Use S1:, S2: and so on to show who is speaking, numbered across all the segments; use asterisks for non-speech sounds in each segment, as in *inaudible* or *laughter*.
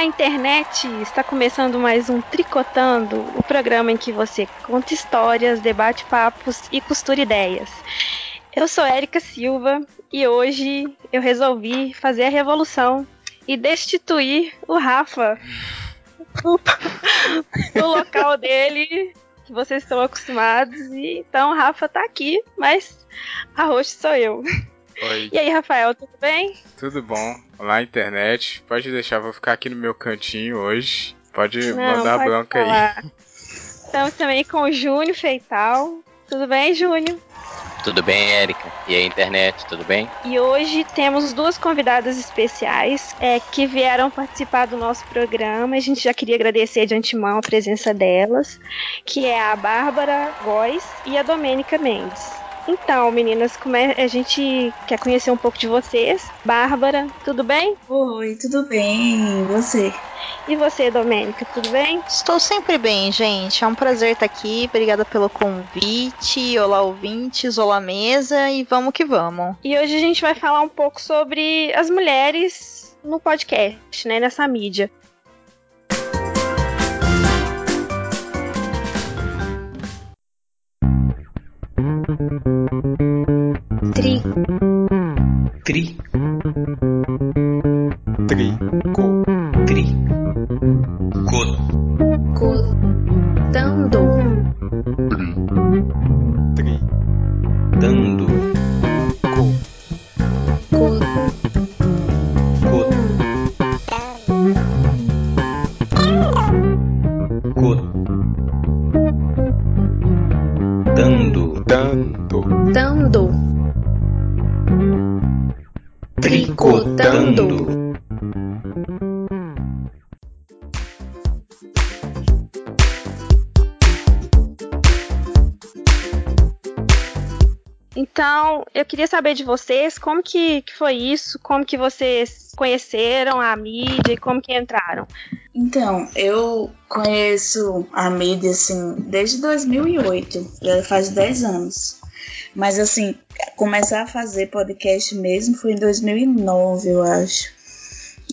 S1: Olá, internet! Está começando mais um Tricotando, o programa em que você conta histórias, debate papos e costura ideias. Eu sou Érica Silva e hoje eu resolvi fazer a revolução e destituir o Rafa *laughs* do local dele que vocês estão acostumados. E então o Rafa tá aqui, mas a host sou eu.
S2: Oi.
S1: E aí, Rafael, tudo bem?
S2: Tudo bom? Olá, internet. Pode deixar, vou ficar aqui no meu cantinho hoje. Pode
S1: Não,
S2: mandar
S1: pode
S2: bronca
S1: falar.
S2: aí. *laughs*
S1: Estamos também com o Júnior Feital. Tudo bem, Júnior?
S3: Tudo bem, Érica? E aí, internet, tudo bem?
S1: E hoje temos duas convidadas especiais é, que vieram participar do nosso programa. A gente já queria agradecer de antemão a presença delas, que é a Bárbara Góes e a Domênica Mendes. Então, meninas, como é, a gente quer conhecer um pouco de vocês. Bárbara, tudo bem?
S4: Oi, tudo bem? E você?
S1: E você, Domênica, tudo bem?
S5: Estou sempre bem, gente. É um prazer estar aqui. Obrigada pelo convite. Olá, ouvintes. Olá, mesa. E vamos que vamos.
S1: E hoje a gente vai falar um pouco sobre as mulheres no podcast, né, nessa mídia. Three. Three. Saber de vocês como que, que foi isso, como que vocês conheceram a mídia e como que entraram.
S4: Então, eu conheço a mídia assim desde 2008, já faz 10 anos. Mas assim, começar a fazer podcast mesmo foi em 2009, eu acho.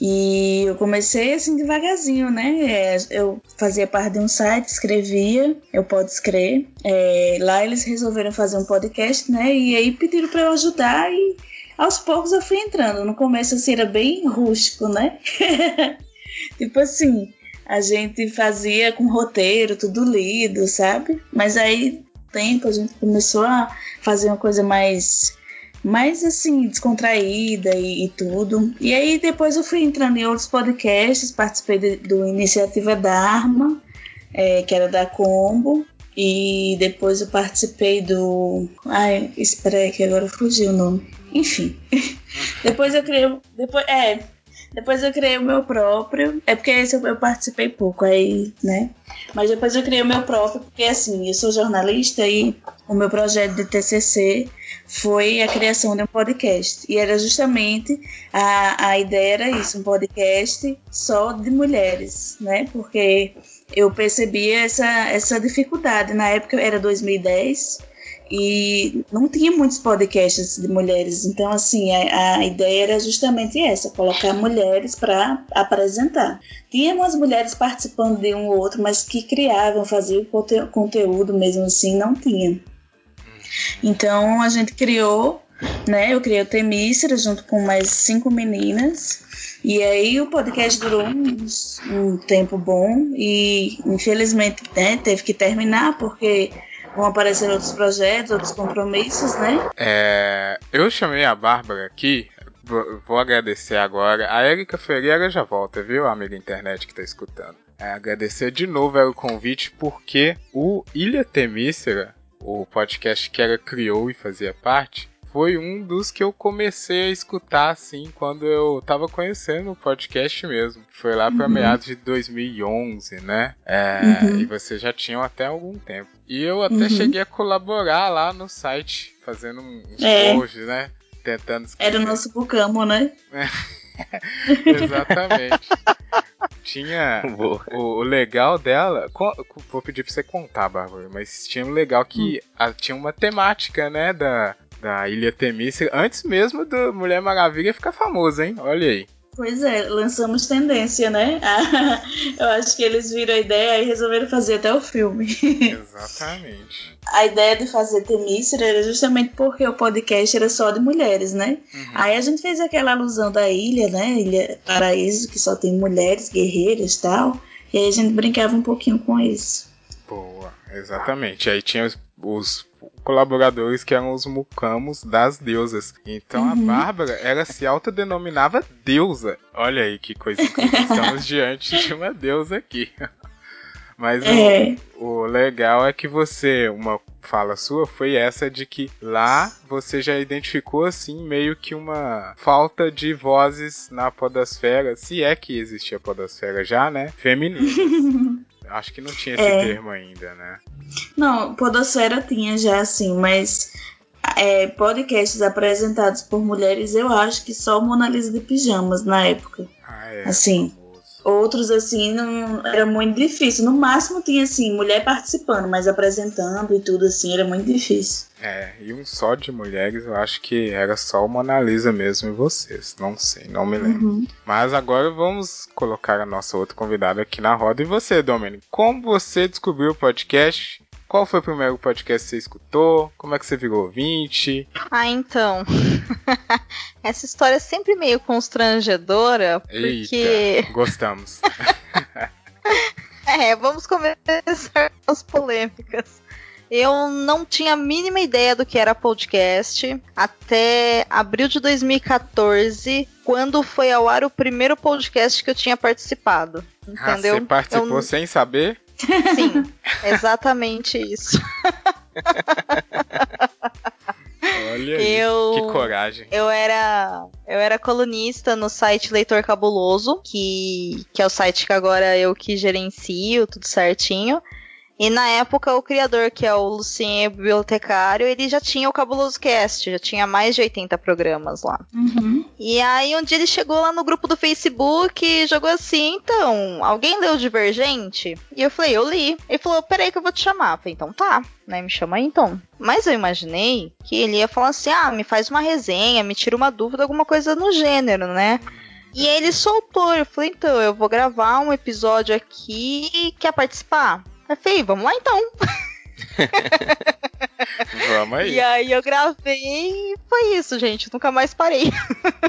S4: E eu comecei assim devagarzinho, né? É, Eu fazia parte de um site, escrevia, eu pode escrever. É, lá eles resolveram fazer um podcast, né? E aí pediram para eu ajudar e aos poucos eu fui entrando. No começo assim era bem rústico, né? *laughs* tipo assim, a gente fazia com roteiro, tudo lido, sabe? Mas aí, tempo, a gente começou a fazer uma coisa mais, mais assim, descontraída e, e tudo. E aí depois eu fui entrando em outros podcasts, participei de- do Iniciativa Dharma, é, que era da Combo. E depois eu participei do. Ai, espera aí que agora fugiu o nome. Enfim. *laughs* depois eu criei. Depois, é, depois eu criei o meu próprio. É porque esse eu, participei pouco, aí, né? Mas depois eu criei o meu próprio, porque assim, eu sou jornalista e o meu projeto de TCC foi a criação de um podcast. E era justamente a, a ideia era isso, um podcast só de mulheres, né? Porque eu percebia essa, essa dificuldade. Na época era 2010 e não tinha muitos podcasts de mulheres. Então, assim, a, a ideia era justamente essa: colocar mulheres para apresentar. Tinha umas mulheres participando de um ou outro, mas que criavam, faziam conte- conteúdo mesmo assim, não tinha. Então, a gente criou, né? Eu criei o Temícera junto com mais cinco meninas. E aí o podcast durou uns- um tempo bom e infelizmente né, teve que terminar porque vão aparecer outros projetos, outros compromissos, né?
S2: É, eu chamei a Bárbara aqui. Vou, agradecer agora. A Erika Ferreira já volta, viu, amiga internet que tá escutando. É, agradecer de novo o convite, porque o Ilha Temícera, o podcast que ela criou e fazia parte, foi um dos que eu comecei a escutar assim quando eu tava conhecendo o podcast mesmo. Foi lá pra
S4: Uhum.
S2: meados de 2011, né? É,
S4: Uhum.
S2: E vocês já tinham até algum tempo. E eu até
S4: Uhum.
S2: cheguei a colaborar lá no site, fazendo um- uns
S4: É.
S2: posts, né? Tentando escrever.
S4: Era o nosso bucamo, né? *laughs*
S2: Exatamente. Tinha. *laughs* O, o legal dela. co- Vou pedir pra você contar, Bárbara, mas tinha um legal que a- tinha uma temática, né? Da, da Ilha Temícera, antes mesmo do Mulher Maravilha ficar famosa, hein? Olha aí.
S4: Pois é, lançamos tendência, né? *laughs* Eu acho que eles viram a ideia e resolveram fazer até o filme.
S2: Exatamente.
S4: A ideia de fazer Temícera era justamente porque o podcast era só de mulheres, né?
S2: Uhum.
S4: Aí a gente fez aquela alusão da ilha, né? Ilha Paraíso, que só tem mulheres guerreiras e tal. E aí a gente brincava um pouquinho com isso.
S2: Boa, exatamente. Aí tinha os, os colaboradores que eram os mucamos das deusas. Então a
S4: Uhum.
S2: Bárbara, ela se autodenominava deusa. Olha aí que coisa incrível. Estamos *laughs* diante de uma deusa aqui. *laughs* Mas o-
S4: É,
S2: o legal é que você, uma fala sua foi essa de que lá você já identificou assim meio que uma falta de vozes na podosfera, se é que existia podosfera já, né? Feminina. *laughs* Acho que não tinha esse
S4: É.
S2: termo ainda, né?
S4: Não, Podosfera tinha já assim, mas é, podcasts apresentados por mulheres, eu acho que só Mona Lisa de Pijamas na época.
S2: Ah, é.
S4: Assim. Outros, assim, não era muito difícil. No máximo tinha, assim, mulher participando, mas apresentando e tudo, assim, era muito difícil.
S2: É, e um só de mulheres, eu acho que era só o Mona Lisa mesmo e vocês. Não sei, não me lembro.
S4: Uhum.
S2: Mas agora vamos colocar a nossa outra convidada aqui na roda. E você, Domênico, como você descobriu o podcast? Qual foi o primeiro podcast que você escutou? Como é que você virou ouvinte?
S5: Ah, então. *laughs* Essa história é sempre meio constrangedora,
S2: Eita,
S5: porque.
S2: gostamos. *laughs*
S5: É, vamos começar as polêmicas. Eu não tinha a mínima ideia do que era podcast até abril de 2014, quando foi ao ar o primeiro podcast que eu tinha participado.
S2: Ah,
S5: Entendeu?
S2: você participou
S5: Eu-
S2: sem saber?
S5: Sim, *laughs* exatamente isso.
S2: Olha aí,
S5: Eu-
S2: que coragem.
S5: Eu era, eu era colunista no site Leitor Cabuloso, que, que é o site que agora eu que gerencio, tudo certinho. E na época o criador, que é o Lucien Bibliotecário, ele já tinha o Cabuloso Cast, já tinha mais de 80 programas lá.
S4: Uhum.
S5: E aí um dia ele chegou lá no grupo do Facebook e jogou assim, então, alguém leu Divergente? E eu falei, eu li. Ele falou, peraí que eu vou te chamar. Eu falei, então tá, né, me chama aí então. Mas eu imaginei que ele ia falar assim, ah, me faz uma resenha, me tira uma dúvida, alguma coisa no gênero, né? E aí ele soltou, eu falei, então, eu vou gravar um episódio aqui, quer participar? Eu falei, vamos lá então.
S2: Vamos aí.
S5: E aí eu gravei e foi isso, gente, nunca mais parei.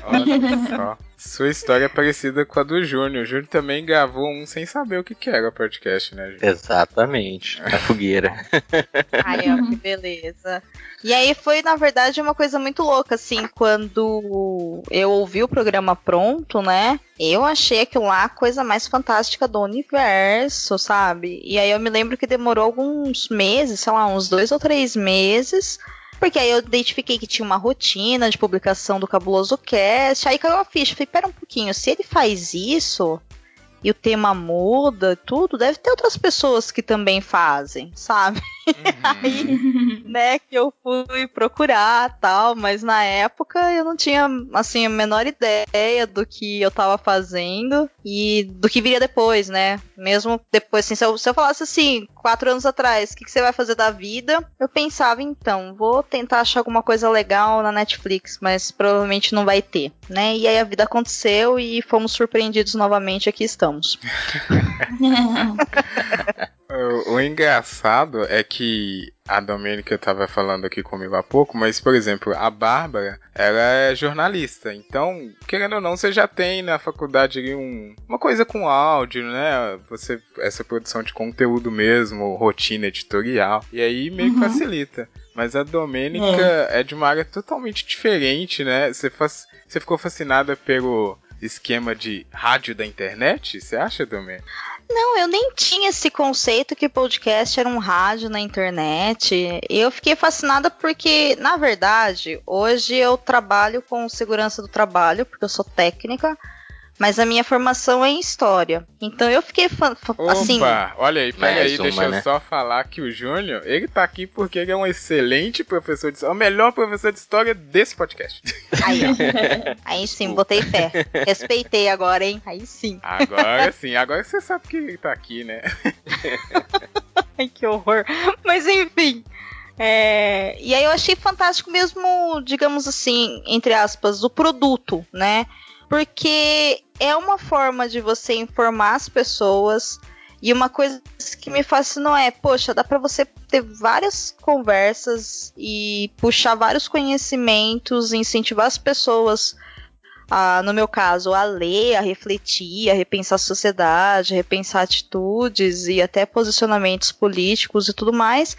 S2: Olha só. *laughs* Sua história é parecida com a do Júnior. O Júnior também gravou um sem saber o que, que era podcast, né, Júnior?
S3: Exatamente, na fogueira. *laughs*
S5: Ai, ó, que beleza. E aí foi, na verdade, uma coisa muito louca, assim, quando eu ouvi o programa pronto, né? Eu achei aquilo lá a coisa mais fantástica do universo, sabe? E aí eu me lembro que demorou alguns meses, sei lá, uns dois ou três meses. Porque aí eu identifiquei que tinha uma rotina de publicação do Cabuloso Cast. Aí caiu a ficha. Falei, pera um pouquinho, se ele faz isso e o tema muda, tudo, deve ter outras pessoas que também fazem, sabe? Aí, né, que eu fui procurar tal, mas na época eu não tinha, assim, a menor ideia do que eu tava fazendo e do que viria depois, né? Mesmo depois, assim, se eu, se eu falasse assim, quatro anos atrás, o que, que você vai fazer da vida? Eu pensava, então, vou tentar achar alguma coisa legal na Netflix, mas provavelmente não vai ter, né? E aí a vida aconteceu e fomos surpreendidos novamente, aqui estamos. *laughs*
S2: O, o engraçado é que a Domênica tava falando aqui comigo há pouco, mas, por exemplo, a Bárbara, ela é jornalista. Então, querendo ou não, você já tem na faculdade ali um, uma coisa com áudio, né? Você, essa produção de conteúdo mesmo, rotina editorial. E aí meio que
S4: Uhum.
S2: facilita. Mas a Domênica é. de uma área totalmente diferente, né? Você, faz, você ficou fascinada pelo esquema de rádio da internet? Você acha, Domênica?
S5: Não, eu nem tinha esse conceito que podcast era um rádio na internet. Eu fiquei fascinada porque, na verdade, hoje eu trabalho com segurança do trabalho, porque eu sou técnica, mas a minha formação é em história. Então eu fiquei fa- assim.
S2: Opa, olha aí, pega
S3: Mais
S2: aí,
S3: uma,
S2: deixa eu
S3: né?
S2: só falar que o Júnior, ele tá aqui porque ele é um excelente professor de história, o melhor professor de história desse podcast.
S5: Aí, ó. *laughs* Aí sim, botei fé. Respeitei agora, hein? Aí sim.
S2: Agora sim, agora você sabe que ele tá aqui, né? *laughs*
S5: Ai, que horror. Mas enfim. é, E aí eu achei fantástico mesmo, digamos assim, entre aspas, o produto, né? Porque é uma forma de você informar as pessoas. E uma coisa que me fascinou é, poxa, dá para você ter várias conversas e puxar vários conhecimentos, incentivar as pessoas a, no meu caso, a ler, a refletir, a repensar a sociedade, a repensar atitudes e até posicionamentos políticos e tudo mais,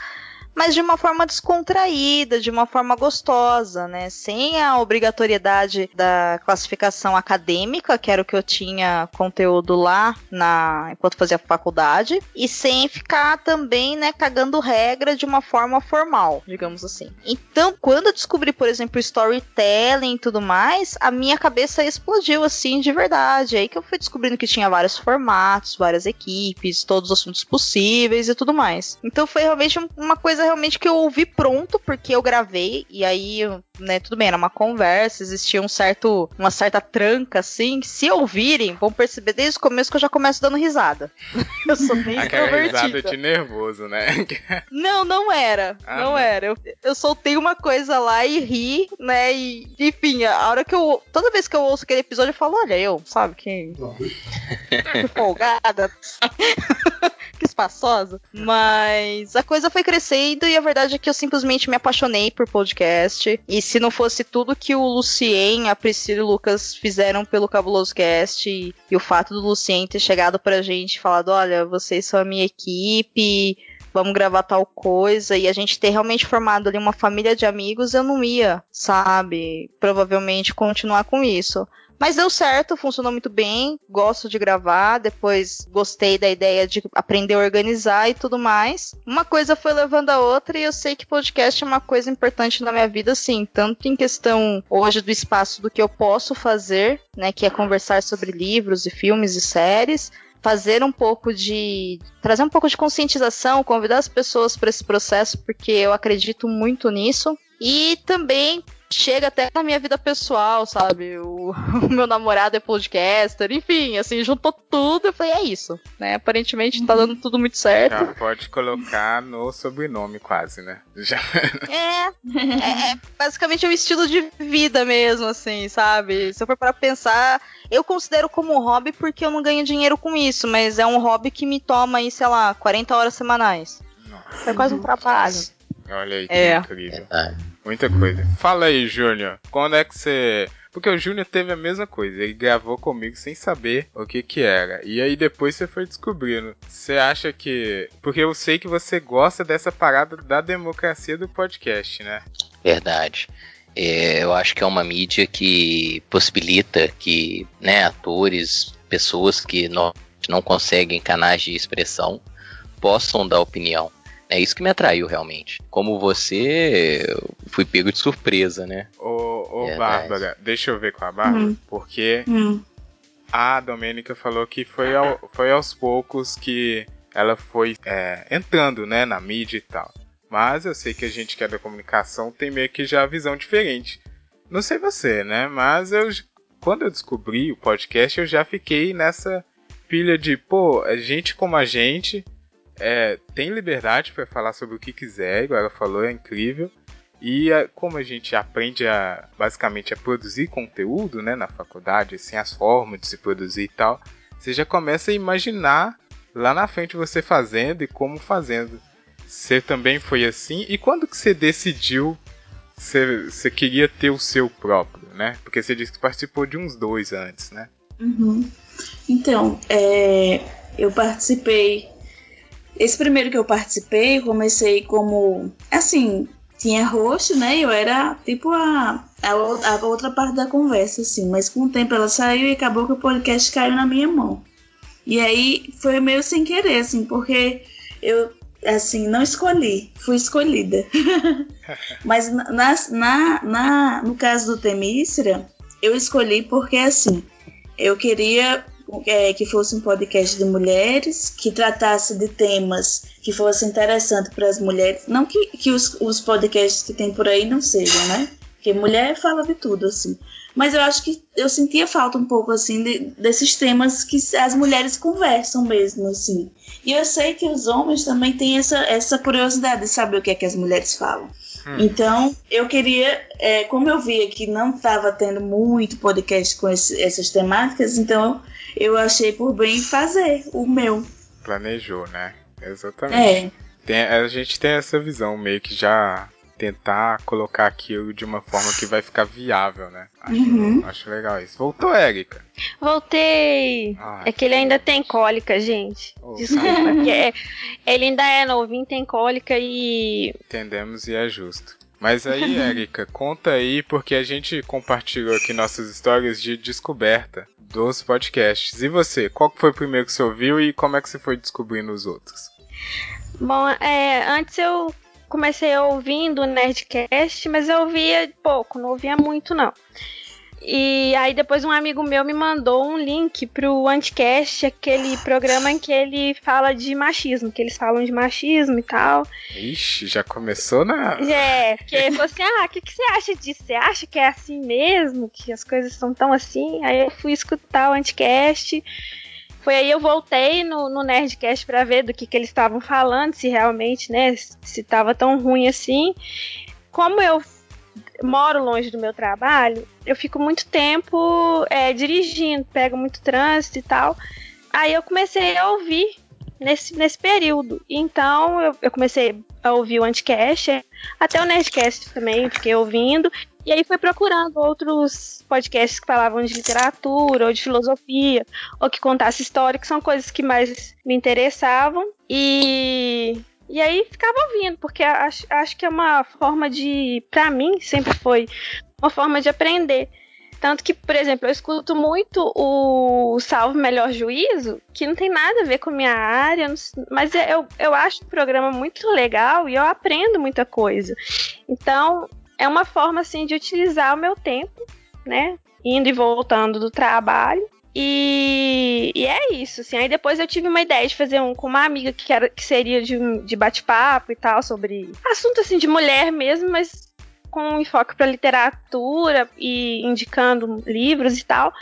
S5: mas de uma forma descontraída, de uma forma gostosa, né? Sem a obrigatoriedade da classificação acadêmica, que era o que eu tinha conteúdo lá na enquanto fazia faculdade, e sem ficar também, né, cagando regra de uma forma formal, digamos assim. Então, quando eu descobri, por exemplo, storytelling e tudo mais, a minha cabeça explodiu assim de verdade. Aí que eu fui descobrindo que tinha vários formatos, várias equipes, todos os assuntos possíveis e tudo mais. Então foi realmente uma coisa realmente que eu ouvi pronto, porque eu gravei, e aí, né, tudo bem, era uma conversa, existia um certo, uma certa tranca, assim, se ouvirem, vão perceber desde o começo que eu já começo dando risada. *laughs* eu sou bem
S2: Aquela risada de nervoso, né? *laughs*
S5: não, não era, ah, não, não, era. Eu, eu soltei uma coisa lá e ri, né, e, enfim, a hora que eu, toda vez que eu ouço aquele episódio, eu falo, olha, eu, sabe, que, *laughs* que folgada, que espaçosa, mas a coisa foi crescendo e a verdade é que eu simplesmente me apaixonei por podcast. E se não fosse tudo que o Lucien, a Priscila e o Lucas fizeram pelo Cabuloso Cast e, e o fato do Lucien ter chegado pra gente e falado: olha, vocês são a minha equipe, vamos gravar tal coisa, e a gente ter realmente formado ali uma família de amigos, eu não ia, sabe, provavelmente continuar com isso. Mas deu certo, funcionou muito bem. Gosto de gravar. Depois gostei da ideia de aprender a organizar e tudo mais. Uma coisa foi levando a outra e eu sei que podcast é uma coisa importante na minha vida, sim. Tanto em questão hoje do espaço do que eu posso fazer, né? Que é conversar sobre livros e filmes e séries fazer um pouco de. trazer um pouco de conscientização, convidar as pessoas para esse processo, porque eu acredito muito nisso. E também chega até na minha vida pessoal, sabe? O, *laughs* o, meu namorado é podcaster, enfim, assim, juntou tudo e falei, é isso, né? Aparentemente tá dando tudo muito certo.
S2: Já pode colocar no sobrenome quase, né? *laughs* Já.
S5: É, é, é basicamente é um estilo de vida mesmo, assim, sabe? Se eu for para pensar, eu considero como hobby porque eu não ganho dinheiro com isso, mas é um hobby que me toma aí, sei lá, 40 horas semanais. Nossa. É quase um trabalho.
S2: Olha aí que é. incrível. É. Muita coisa. Fala aí, Júnior. Quando é que você. Porque o Júnior teve a mesma coisa. Ele gravou comigo sem saber o que que era. E aí depois você foi descobrindo. Você acha que. Porque eu sei que você gosta dessa parada da democracia do podcast, né?
S3: Verdade. É, eu acho que é uma mídia que possibilita que né, atores, pessoas que não, não conseguem canais de expressão possam dar opinião. É isso que me atraiu realmente. Como você, fui pego de surpresa, né?
S2: Ô, ô Bárbara, deixa eu ver com a Bárbara, hum. porque hum. a Domênica falou que foi, ao, foi aos poucos que ela foi é, entrando, né, na mídia e tal. Mas eu sei que a gente que é da comunicação tem meio que já a visão diferente. Não sei você, né? Mas eu quando eu descobri o podcast, eu já fiquei nessa pilha de, pô, a gente como a gente é, tem liberdade para falar sobre o que quiser, igual ela falou, é incrível. E a, como a gente aprende a basicamente a produzir conteúdo, né, na faculdade, assim, as formas de se produzir e tal, você já começa a imaginar lá na frente você fazendo e como fazendo. Você também foi assim? E quando que você decidiu você, você queria ter o seu próprio, né? Porque você disse que participou de uns dois antes, né?
S4: Uhum. Então, é, eu participei esse primeiro que eu participei, comecei como. Assim, tinha host, né? Eu era tipo a, a, a, outra parte da conversa, assim. Mas com o tempo ela saiu e acabou que o podcast caiu na minha mão. E aí foi meio sem querer, assim, porque eu, assim, não escolhi, fui escolhida. *laughs* Mas na, na, na, no caso do Temístra, eu escolhi porque, assim, eu queria é, que fosse um podcast de mulheres, que tratasse de temas que fossem interessantes para as mulheres. Não que, que os, os podcasts que tem por aí não sejam, né? Porque mulher fala de tudo, assim. Mas eu acho que eu sentia falta um pouco, assim, de, desses temas que as mulheres conversam mesmo, assim. E eu sei que os homens também têm essa, essa curiosidade de saber o que é que as mulheres falam.
S2: Hum.
S4: Então, eu queria, é, como eu via que não estava tendo muito podcast com esse- essas temáticas, então eu achei por bem fazer o meu.
S2: Planejou, né? Exatamente.
S4: É,
S2: Tem- a gente tem essa visão meio que já tentar colocar aquilo de uma forma que vai ficar viável, né? Acho,
S4: Uhum.
S2: acho legal isso. Voltou, Érica.
S1: Voltei.
S2: Ai,
S1: É que ele ainda tem cólica, gente.
S2: Oh,
S1: Desculpa. *laughs* é- ele ainda é novinho, tem cólica e.
S2: Entendemos e é justo. Mas aí, *laughs* Érica, conta aí, porque a gente compartilhou aqui nossas histórias de descoberta dos podcasts. E você, qual foi o primeiro que você ouviu e como é que você foi descobrindo os outros?
S1: Bom, é, antes eu comecei ouvindo o Nerdcast, mas eu ouvia pouco, não ouvia muito não. E aí depois um amigo meu me mandou um link pro Anticast, aquele programa em que ele fala de machismo, que eles falam de machismo e tal.
S2: Ixi, já começou na.
S1: É, porque ele falou assim: ah, o que, que você acha disso? Você acha que é assim mesmo? Que as coisas são tão assim? Aí eu fui escutar o Anticast. Foi aí eu voltei no, no Nerdcast pra ver do que, que eles estavam falando, se realmente, né, se tava tão ruim assim. Como eu moro longe do meu trabalho, eu fico muito tempo é, dirigindo, pego muito trânsito e tal. Aí eu comecei a ouvir nesse, nesse período. Então eu, eu comecei a ouvir o Anticast, até o Nerdcast também, fiquei ouvindo. E aí fui procurando outros podcasts que falavam de literatura ou de filosofia, ou que contassem história, que são coisas que mais me interessavam. E, e aí ficava ouvindo, porque acho, acho que é uma forma de. Pra mim, sempre foi uma forma de aprender. Tanto que, por exemplo, eu escuto muito o Salve Melhor Juízo, que não tem nada a ver com a minha área, mas eu, eu acho o programa muito legal e eu aprendo muita coisa. Então, é uma forma, assim, de utilizar o meu tempo, né? Indo e voltando do trabalho. E, e é isso, assim. Aí depois eu tive uma ideia de fazer um com uma amiga que, era, que seria de, de bate-papo e tal, sobre assunto, assim, de mulher mesmo, mas com um enfoque para literatura e indicando livros e tal.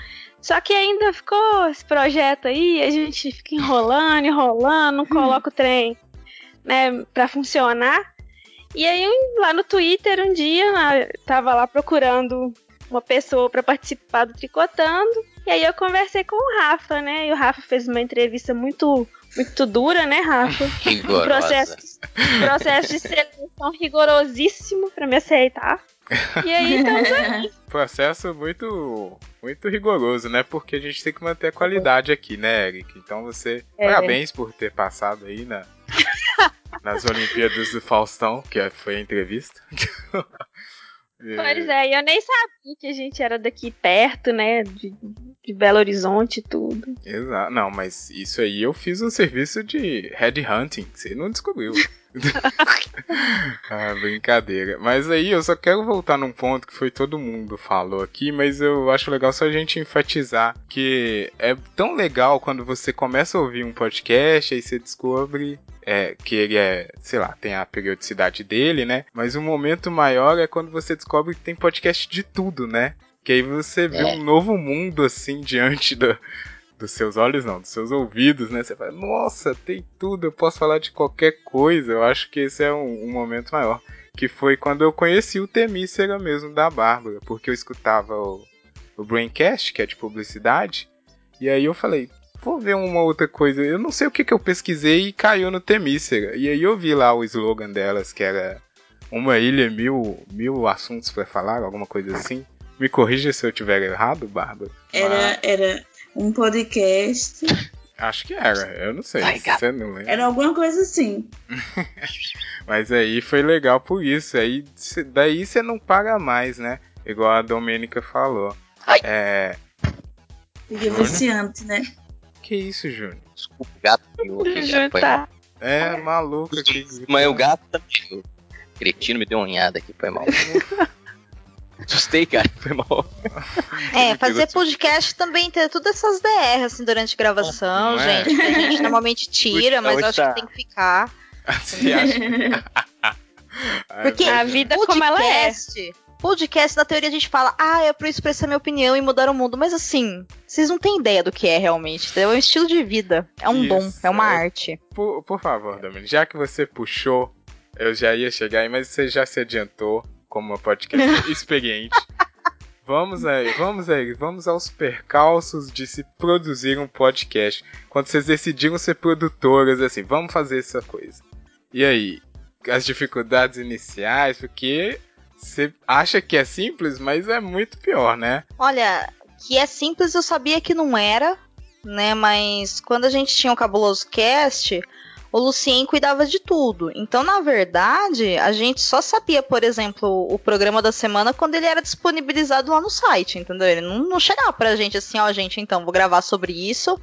S1: Só que ainda ficou esse projeto aí, a gente fica enrolando, enrolando, não coloca o trem, né, para funcionar. E aí lá no Twitter um dia né, tava lá procurando uma pessoa para participar do Tricotando. E aí eu conversei com o Rafa, né? E o Rafa fez uma entrevista muito muito dura, né, Rafa? *laughs*
S3: Rigorosa.
S1: processo, processo de seleção rigorosíssimo pra me aceitar. E aí estamos *laughs* aí.
S2: Processo muito, muito rigoroso, né? Porque a gente tem que manter a qualidade aqui, né, Eric? Então você.
S1: É.
S2: Parabéns por ter passado aí na, *laughs* nas Olimpíadas do Faustão, que é, foi a entrevista.
S1: Pois é, e eu nem sabia que a gente era daqui perto, né? De, de Belo Horizonte e tudo.
S2: Exato. Não, mas isso aí eu fiz um serviço de headhunting. Você não descobriu. *laughs* *laughs* ah, brincadeira. Mas aí eu só quero voltar num ponto que foi todo mundo falou aqui, mas eu acho legal só a gente enfatizar que é tão legal quando você começa a ouvir um podcast e você descobre é, que ele é, sei lá, tem a periodicidade dele, né? Mas o momento maior é quando você descobre que tem podcast de tudo, né? Que aí você vê
S3: É.
S2: um novo mundo assim *laughs* diante do, dos seus olhos, não, dos seus ouvidos, né? Você fala, nossa, tem tudo, eu posso falar de qualquer coisa. Eu acho que esse é um, um momento maior. Que foi quando eu conheci o Temícera mesmo da Bárbara, porque eu escutava o, o Braincast, que é de publicidade, e aí eu falei, vou ver uma outra coisa. Eu não sei o que, que eu pesquisei e caiu no Temícera. E aí eu vi lá o slogan delas, que era uma ilha, mil, mil assuntos pra falar, alguma coisa assim. Me corrija se eu tiver errado, Bárbara.
S4: Era, era um podcast,
S2: Acho que era, eu não sei. Você não lembra.
S4: era alguma coisa assim. *laughs*
S2: Mas aí foi legal por isso. Aí daí você não paga mais, né? Igual a Domênica falou.
S3: Ai.
S2: É. Júnior?
S4: viciante, né?
S2: Que isso, Júnior?
S3: Desculpa, o gato miou aqui, gato. Foi mal.
S1: Juntar.
S2: É maluco aqui.
S3: Mas o gato. O cretino me deu uma unhada aqui, foi mal. *laughs* Assustei, cara, foi mal.
S5: É, fazer podcast também tem todas essas DR assim durante a gravação,
S2: Não é?
S5: gente. Que a gente normalmente *laughs* tira, mas eu acho que tem que ficar. *laughs*
S2: Você acha? *laughs*
S5: Porque
S2: é
S1: A vida como ela é.
S5: Podcast. Podcast, na teoria, a gente fala, ah, é pra eu expressar minha opinião e mudar o mundo. Mas assim, vocês não têm ideia do que é realmente, entendeu? É um estilo de vida. É um
S2: Isso,
S5: dom, é uma
S2: é.
S5: arte.
S2: Por, por favor, Domênica, já que você puxou Eu já ia chegar aí, mas você já se adiantou como uma podcast *laughs* experiente. Vamos aí, vamos aí, vamos aos percalços de se produzir um podcast. Quando vocês decidiram ser produtoras, assim, vamos fazer essa coisa. E aí, as dificuldades iniciais, porque você acha que é simples, mas é muito pior, né?
S5: Olha, que é simples eu sabia que não era, né? Mas quando a gente tinha o Cabuloso Cast, o Lucien cuidava de tudo. Então, na verdade, a gente só sabia, por exemplo, o programa da semana quando ele era disponibilizado lá no site, entendeu? Ele não, não chegava pra gente assim, ó, gente, então, vou gravar sobre isso.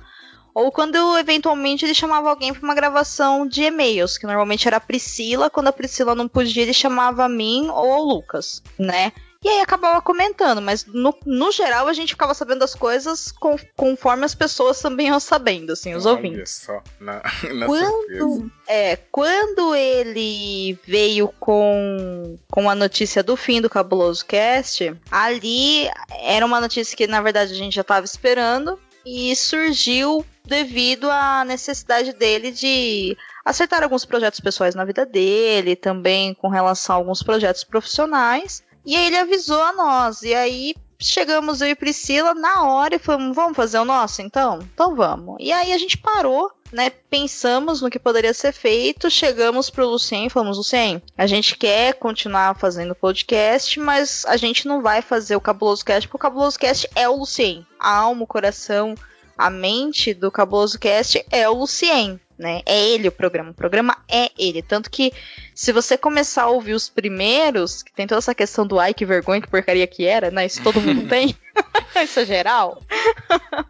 S5: Ou quando eventualmente ele chamava alguém para uma gravação de e-mails, que normalmente era a Priscila, quando a Priscila não podia, ele chamava a mim ou o Lucas, né? E aí acabava comentando, mas no, no geral a gente ficava sabendo das coisas com, conforme as pessoas também iam sabendo, assim, os
S2: Olha
S5: ouvintes.
S2: só, na, *laughs* na
S5: Quando,
S2: surpresa.
S5: é, quando ele veio com, com a notícia do fim do Cabuloso Cast, ali era uma notícia que na verdade a gente já estava esperando e surgiu devido à necessidade dele de acertar alguns projetos pessoais na vida dele, também com relação a alguns projetos profissionais. E aí ele avisou a nós. E aí chegamos eu e Priscila na hora e falamos, vamos fazer o nosso então? Então vamos. E aí a gente parou, né? Pensamos no que poderia ser feito, chegamos pro Lucien e falamos, Lucien, a gente quer continuar fazendo podcast, mas a gente não vai fazer o Cabuloso Cast, porque o Cabuloso Cast é o Lucien. A alma, o coração, a mente do Cabuloso Cast é o Lucien. Né? É ele o programa, o programa é ele. Tanto que se você começar a ouvir os primeiros, que tem toda essa questão do ai que vergonha, que porcaria que era, né? Isso todo mundo *laughs* tem. *laughs* Isso é geral. *laughs*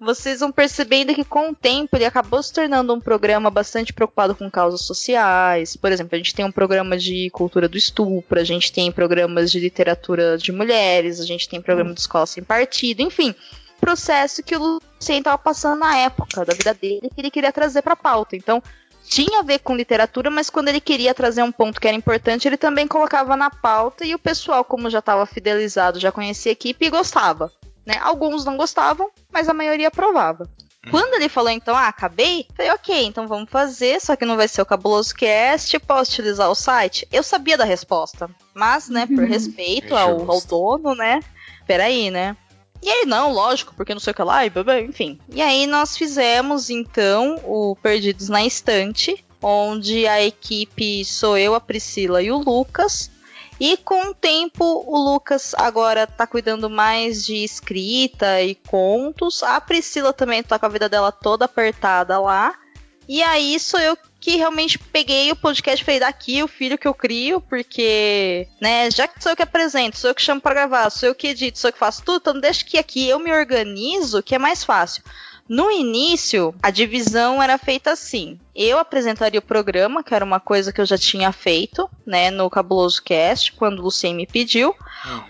S5: Vocês vão percebendo que com o tempo ele acabou se tornando um programa bastante preocupado com causas sociais. Por exemplo, a gente tem um programa de cultura do estupro, a gente tem programas de literatura de mulheres, a gente tem programa de escola sem partido, enfim processo que o Lucien estava passando na época da vida dele que ele queria trazer para a pauta. Então, tinha a ver com literatura, mas quando ele queria trazer um ponto que era importante, ele também colocava na pauta e o pessoal, como já estava fidelizado, já conhecia a equipe e gostava. Né? Alguns não gostavam, mas a maioria aprovava. Quando ele falou, então, ah, acabei, falei, ok, então vamos fazer, só que não vai ser o Cabuloso Cast, posso utilizar o site? Eu sabia da resposta, mas, né, por *laughs* respeito ao, ao dono, né, peraí, né, e aí, não, lógico, porque não sei o que lá, e blá, enfim. E aí nós fizemos, então, o Perdidos na Estante, onde a equipe sou eu, a Priscila e o Lucas. E com o tempo, o Lucas agora tá cuidando mais de escrita e contos. A Priscila também tá com a vida dela toda apertada lá. E aí sou eu que realmente peguei o podcast e falei, daqui o filho que eu crio, porque, né, já que sou eu que apresento, sou eu que chamo para gravar, sou eu que edito, sou eu que faço tudo, então deixa que aqui eu me organizo, que é mais fácil. No início, a divisão era feita assim. Eu apresentaria o programa, que era uma coisa que eu já tinha feito, né, no Cabuloso Cast, quando o Lucien me pediu.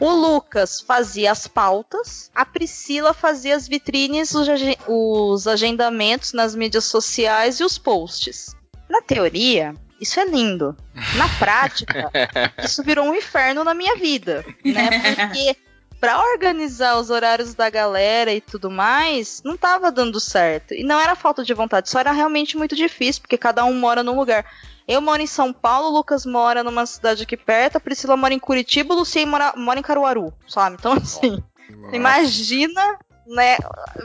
S5: O Lucas fazia as pautas, a Priscila fazia as vitrines, os, ag- os agendamentos nas mídias sociais e os posts. Na teoria, isso é lindo. Na prática, *laughs* isso virou um inferno na minha vida, né? Porque pra organizar os horários da galera e tudo mais, não tava dando certo. E não era falta de vontade, só era realmente muito difícil, porque cada um mora num lugar. Eu moro em São Paulo, o Lucas mora numa cidade aqui perto, a Priscila mora em Curitiba, o Lucien mora, mora em Caruaru, sabe? Então, assim, *laughs* imagina, né,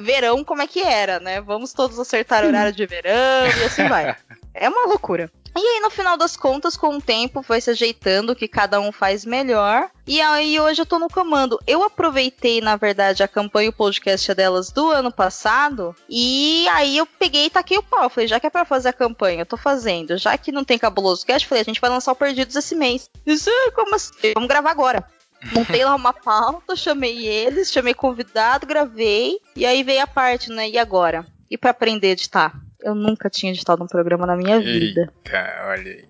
S5: verão como é que era, né? Vamos todos acertar *laughs* horário de verão e assim vai. *laughs* É uma loucura. E aí, no final das contas, com o tempo, foi se ajeitando o que cada um faz melhor. E aí, hoje eu tô no comando. Eu aproveitei, na verdade, a campanha e o podcast delas do ano passado. E aí, eu peguei e taquei o pau. Falei, já que é pra fazer a campanha, eu tô fazendo. Já que não tem cabuloso cast, falei, a gente vai lançar o Perdidos esse mês. Isso, como assim? Vamos gravar agora. Montei lá uma pauta, chamei eles, chamei convidado, gravei. E aí veio a parte, né? E agora? E pra aprender a editar? Eu nunca tinha editado um programa na minha vida.
S2: Eita, olha aí.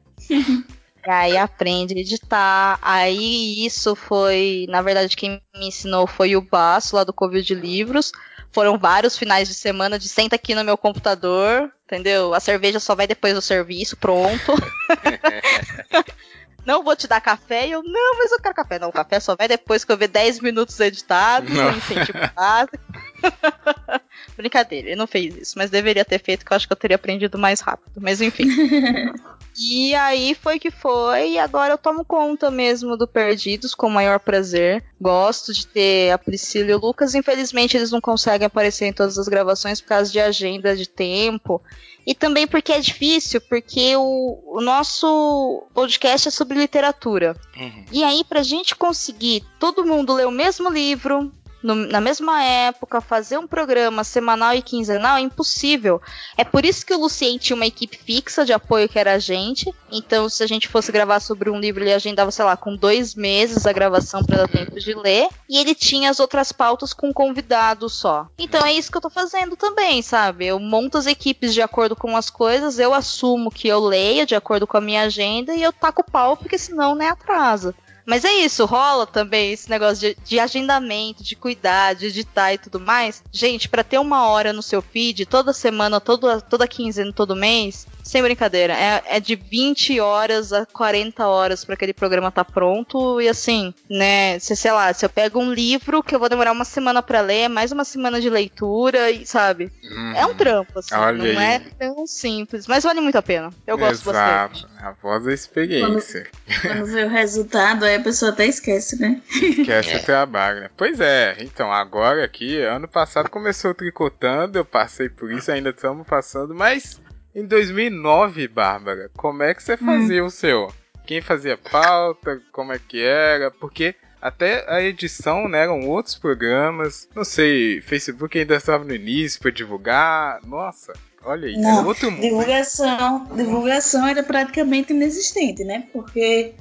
S5: E aí aprende a editar. Aí isso foi, na verdade, quem me ensinou foi o Baço, lá do Covil de Livros. Foram vários finais de semana de senta aqui no meu computador, entendeu? A cerveja só vai depois do serviço, pronto. *laughs* não vou te dar café. E eu, não, mas eu quero café. Não, o café só vai depois que eu ver 10 minutos editados,
S2: Não.
S5: incentivo básico. *laughs* Brincadeira, ele não fez isso, mas deveria ter feito, que eu acho que eu teria aprendido mais rápido. Mas enfim. *laughs* E aí foi que foi, e agora eu tomo conta mesmo do Perdidos com o maior prazer. Gosto de ter a Priscila e o Lucas. Infelizmente, eles não conseguem aparecer em todas as gravações por causa de agenda de tempo. E também porque é difícil, porque o, o nosso podcast é sobre literatura.
S2: Uhum.
S5: E aí, pra gente conseguir todo mundo ler o mesmo livro, no- na mesma época, fazer um programa semanal e quinzenal é impossível. É por isso que o Lucien tinha uma equipe fixa de apoio que era a gente. Então, se a gente fosse gravar sobre um livro, ele agendava, sei lá, com dois meses a gravação para dar tempo de ler. E ele tinha as outras pautas com convidado só. Então é isso que eu tô fazendo também, sabe? Eu monto as equipes de acordo com as coisas, eu assumo que eu leio de acordo com a minha agenda e eu taco pau, porque senão, né, atrasa. Mas é isso, rola também esse negócio de, de agendamento, de cuidar, de editar e tudo mais. Gente, pra ter uma hora no seu feed, toda semana, toda quinzena, todo mês, sem brincadeira, é, é de 20 horas a 40 horas pra aquele programa tá pronto. E assim, né, se, sei lá, se eu pego um livro que eu vou demorar uma semana pra ler, mais uma semana de leitura, e sabe? É um
S2: Uhum.
S5: trampo, assim,
S2: Olha
S5: não
S2: aí.
S5: é tão simples, mas vale muito a pena. Eu gosto bastante.
S2: Exato. A voz da experiência.
S4: Quando vê o resultado, aí a pessoa até esquece, né?
S2: Esquece
S3: É. *laughs*
S2: o trabalho, né? Pois é, então, agora aqui, ano passado começou tricotando, eu passei por isso, ainda estamos passando, mas em 2009, Bárbara, como é que você fazia o seu? Quem fazia pauta, como é que era? Porque até a edição, né, eram outros programas, não sei, Facebook ainda estava no início para divulgar, nossa, olha aí,
S4: Não,
S2: era outro mundo.
S4: Divulgação, divulgação era praticamente inexistente, né? Porque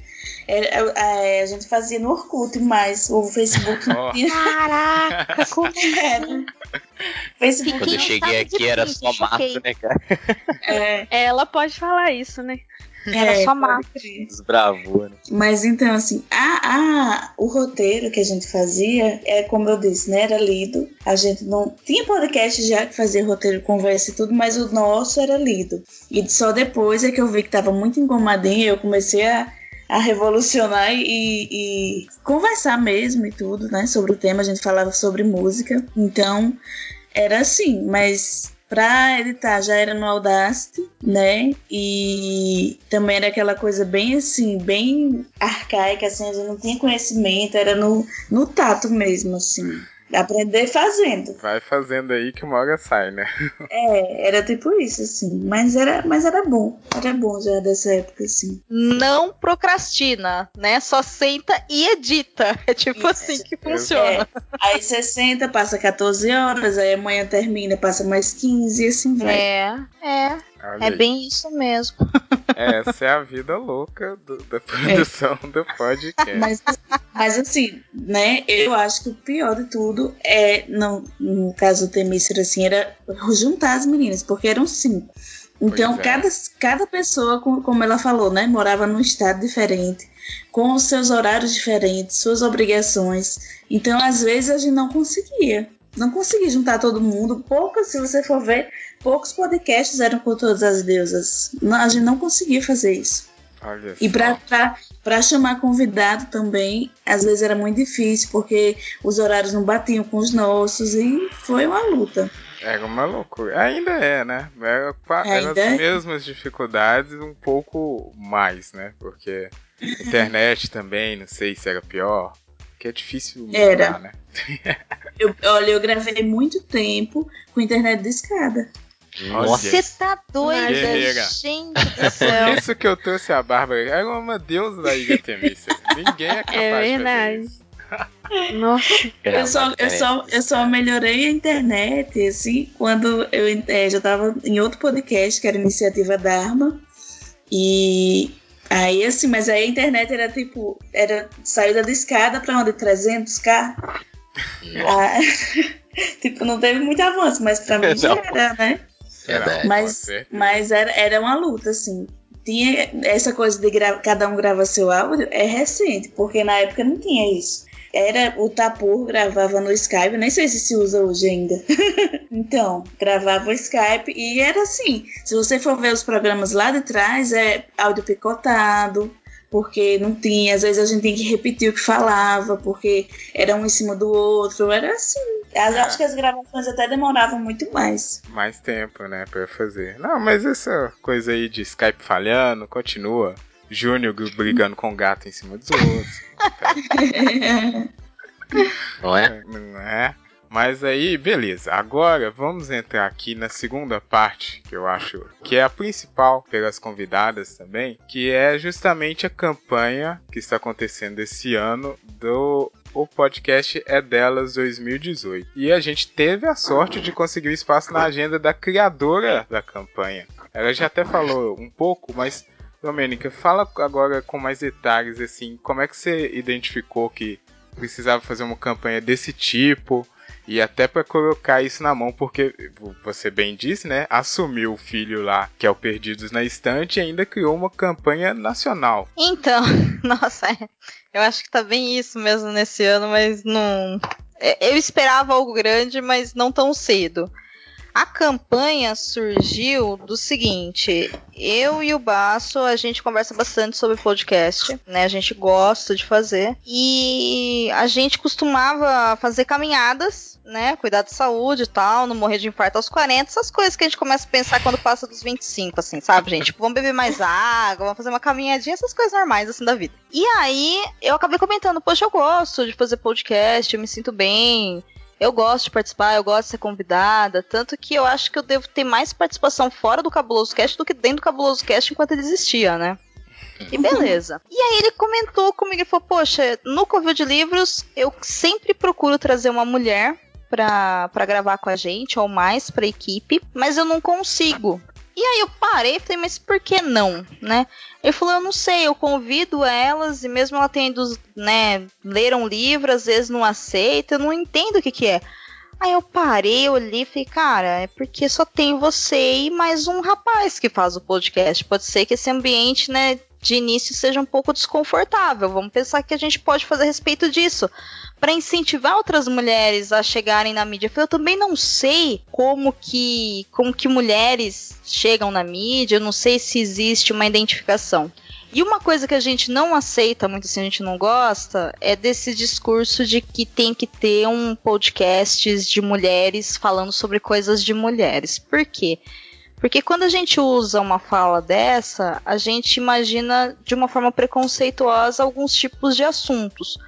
S4: era- a, a gente fazia no Orkut, mas o Facebook não tinha.
S5: Caraca, como *laughs*
S4: Era. Facebook
S3: Quando eu cheguei aqui era só mato, né, cara?
S4: é,
S1: Ela pode falar isso, né?
S5: Era
S4: é,
S5: só
S4: crer.
S3: Desbravou, né?
S4: Mas então, assim, a, a, o roteiro que a gente fazia, é como eu disse, né? Era lido. A gente não. Tinha podcast já que fazia roteiro, conversa e tudo, mas o nosso era lido. E só depois é que eu vi que tava muito engomadinho, eu comecei a, a revolucionar e, e conversar mesmo e tudo, né? Sobre o tema, a gente falava sobre música. Então, era assim, mas pra editar já era no Audacity, né? E também era aquela coisa bem assim, bem arcaica, assim, a gente não tinha conhecimento, era no, no tato mesmo, assim. Aprender fazendo.
S2: Vai fazendo aí que uma hora sai, né? *laughs*
S4: É, era tipo isso, assim. Mas era, mas era bom. Era bom já dessa época, assim.
S5: não procrastina, né? Só senta e edita. *laughs* É tipo
S4: Isso.
S5: assim que funciona.
S4: Aí 60, passa 14 horas, aí amanhã termina, passa mais 15 e assim vai.
S5: É, é,
S2: Olha
S5: é
S2: aí.
S5: bem isso mesmo.
S2: Essa é a vida louca do- da produção do podcast.
S4: Mas, mas assim, né? Eu acho que o pior de tudo é, no, no caso do Temícero, assim, era juntar as meninas, porque eram cinco. Então,
S2: é.
S4: cada, cada pessoa, com- como ela falou, né? Morava num estado diferente, com os seus horários diferentes, suas obrigações. Então, às vezes, a gente não conseguia. Não conseguia juntar todo mundo. Poucas, se você for ver, poucos podcasts eram com todas as deusas. A gente não conseguia fazer isso.
S2: Olha
S4: E pra chamar convidado também, às vezes era muito difícil, porque os horários não batiam com os nossos e foi uma luta.
S2: Era uma loucura. Ainda é, né? Era, qua- eram
S4: Ainda
S2: as
S4: é.
S2: mesmas dificuldades, um pouco mais, né? Porque internet também, não sei se era pior. Que é difícil
S4: Era.
S2: mudar, né? *laughs*
S4: Eu, olha, eu gravei muito tempo com internet de escada.
S3: Nossa,
S5: Você tá doida,
S2: Guerreira.
S5: gente do
S2: Por *laughs*
S5: céu.
S2: isso que eu trouxe a Bárbara. Era uma deusa da Ilha Temícia. Ninguém é capaz
S1: É
S2: de
S1: verdade.
S2: fazer isso. *laughs*
S1: Nossa.
S4: Eu só, eu, só, eu só melhorei a internet, assim, quando eu eh, já tava em outro podcast, que era Iniciativa Dharma. E aí, assim, mas aí a internet era tipo, era saída de escada pra onde? 300k? Ah, *laughs* tipo, não teve muito avanço, mas pra mim já
S3: Não.
S4: era, né?
S3: Verdade.
S2: Com
S4: Mas, mas era, era uma luta, assim. Tinha essa coisa de gra- cada um grava seu áudio, é recente, porque na época não tinha isso. Era o Tapur gravava no Skype, nem sei se se usa hoje ainda. *laughs* então, gravava o Skype e era assim. Se você for ver os programas lá de trás, é áudio picotado, porque não tinha, às vezes a gente tinha que repetir o que falava, porque era um em cima do outro, era assim. Eu acho que as gravações até demoravam muito mais.
S2: Mais tempo, né, pra fazer. Não, mas essa coisa aí de Skype falhando, continua. Júnior brigando com o gato em cima dos outros. *laughs* *laughs*
S3: Não é?
S2: Não é? Mas aí, beleza. Agora vamos entrar aqui na segunda parte, que eu acho que é a principal pelas convidadas também, que é justamente a campanha que está acontecendo esse ano do o podcast é delas 2018. E a gente teve a sorte de conseguir um espaço na agenda da criadora da campanha. Ela já até falou um pouco, mas Domênica, fala agora com mais detalhes assim, como é que você identificou que precisava fazer uma campanha desse tipo? E até para colocar isso na mão, porque você bem disse, né? Assumiu o filho lá, que é o Perdidos na Estante, e ainda criou uma campanha nacional.
S5: Então, *laughs* nossa, é, eu acho que tá bem isso mesmo nesse ano, mas não. é, Eu esperava algo grande, mas não tão cedo. A campanha surgiu do seguinte: eu e o Baço, a gente conversa bastante sobre podcast, né? A gente gosta de fazer. E a gente costumava fazer caminhadas, né? Cuidar da saúde e tal, não morrer de infarto aos 40, essas coisas que a gente começa a pensar quando passa dos 25, assim, sabe, gente? Tipo, vamos beber mais água, vamos fazer uma caminhadinha, essas coisas normais, assim, da vida. E aí, eu acabei comentando, poxa, eu gosto de fazer podcast, eu me sinto bem, eu gosto de participar, eu gosto de ser convidada, tanto que eu acho que eu devo ter mais participação fora do Cabuloso Cast do que dentro do Cabuloso Cast enquanto ele existia, né? E beleza. E aí ele comentou comigo e falou: Poxa, no Covil de Livros eu sempre procuro trazer uma mulher pra gravar com a gente, ou mais pra equipe, mas eu não consigo. E aí eu parei e falei, mas por que não, né? Ele falou, eu não sei, eu convido elas e mesmo ela tendo, né, leram um livro, às vezes não aceita, eu não entendo o que que é. Aí eu parei, olhei e falei, cara, é porque só tem você e mais um rapaz que faz o podcast. Pode ser que esse ambiente, né, de início seja um pouco desconfortável. Vamos pensar que a gente pode fazer a respeito disso. Para incentivar outras mulheres a chegarem na mídia. Eu também não sei como que, como que mulheres chegam na mídia, eu não sei se existe uma identificação. E uma coisa que a gente não aceita muito, assim, a gente não gosta, é desse discurso de que tem que ter um podcast de mulheres falando sobre coisas de mulheres. Por quê? Porque quando a gente usa uma fala dessa, a gente imagina de uma forma preconceituosa alguns tipos de assuntos.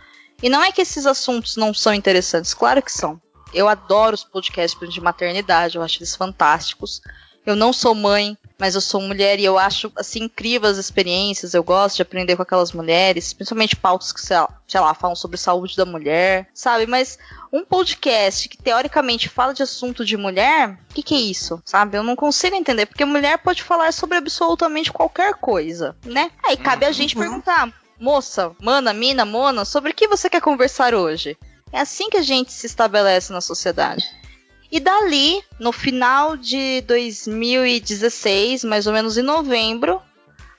S5: E não é que esses assuntos não são interessantes, claro que são. Eu adoro os podcasts de maternidade, eu acho eles fantásticos. Eu não sou mãe, mas eu sou mulher e eu acho assim incríveis as experiências. Eu gosto de aprender com aquelas mulheres, principalmente pautas que, sei lá, sei lá, falam sobre saúde da mulher, sabe? Mas um podcast que teoricamente fala de assunto de mulher, o que, que é isso? Sabe? Eu não consigo entender, porque mulher pode falar sobre absolutamente qualquer coisa, né? Aí cabe a gente perguntar, moça, mana, mina, mona, sobre o que você quer conversar hoje? É assim que a gente se estabelece na sociedade. E dali, no final de 2016, mais ou menos em novembro,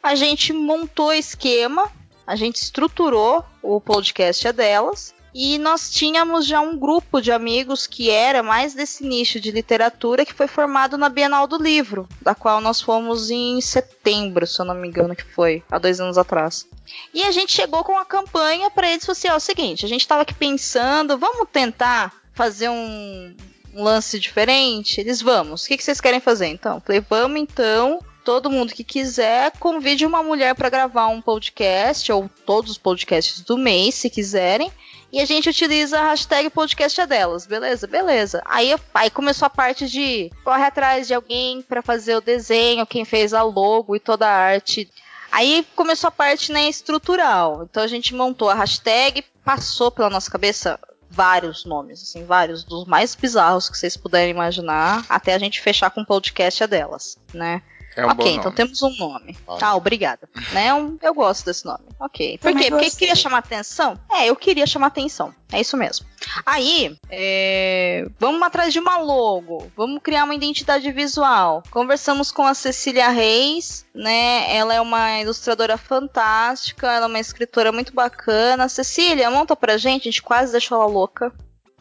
S5: a gente montou esquema, a gente estruturou o podcast é delas. E nós tínhamos já um grupo de amigos que era mais desse nicho de literatura que foi formado na Bienal do Livro, da qual nós fomos em setembro, se eu não me engano, que foi, há dois anos atrás. E a gente chegou com a campanha para eles, assim, ó, o seguinte, a gente estava aqui pensando, vamos tentar fazer um, um lance diferente? Eles, vamos. O que, que vocês querem fazer então? Falei, vamos então. Todo mundo que quiser, convide uma mulher para gravar um podcast, ou todos os podcasts do mês, se quiserem. E a gente utiliza a hashtag podcast é delas, beleza? Beleza. Aí, aí começou a parte de corre atrás de alguém para fazer o desenho, quem fez a logo e toda a arte. Aí começou a parte né, estrutural. Então a gente montou a hashtag, passou pela nossa cabeça vários nomes, assim, vários dos mais bizarros que vocês puderem imaginar, até a gente fechar com o podcast é delas, né?
S2: É um bom
S5: ok, então
S2: nome.
S5: temos um nome. Tá, obrigada. né? um- eu gosto desse nome. Ok. Por
S4: Também
S5: quê? Porque queria chamar atenção? É, eu queria chamar atenção. É isso mesmo. Aí, é, vamos atrás de uma logo. Vamos criar uma identidade visual. Conversamos com a Cecília Reis, né? Ela é uma ilustradora fantástica, ela é uma escritora muito bacana. Cecília, monta pra gente, a gente quase deixou ela louca.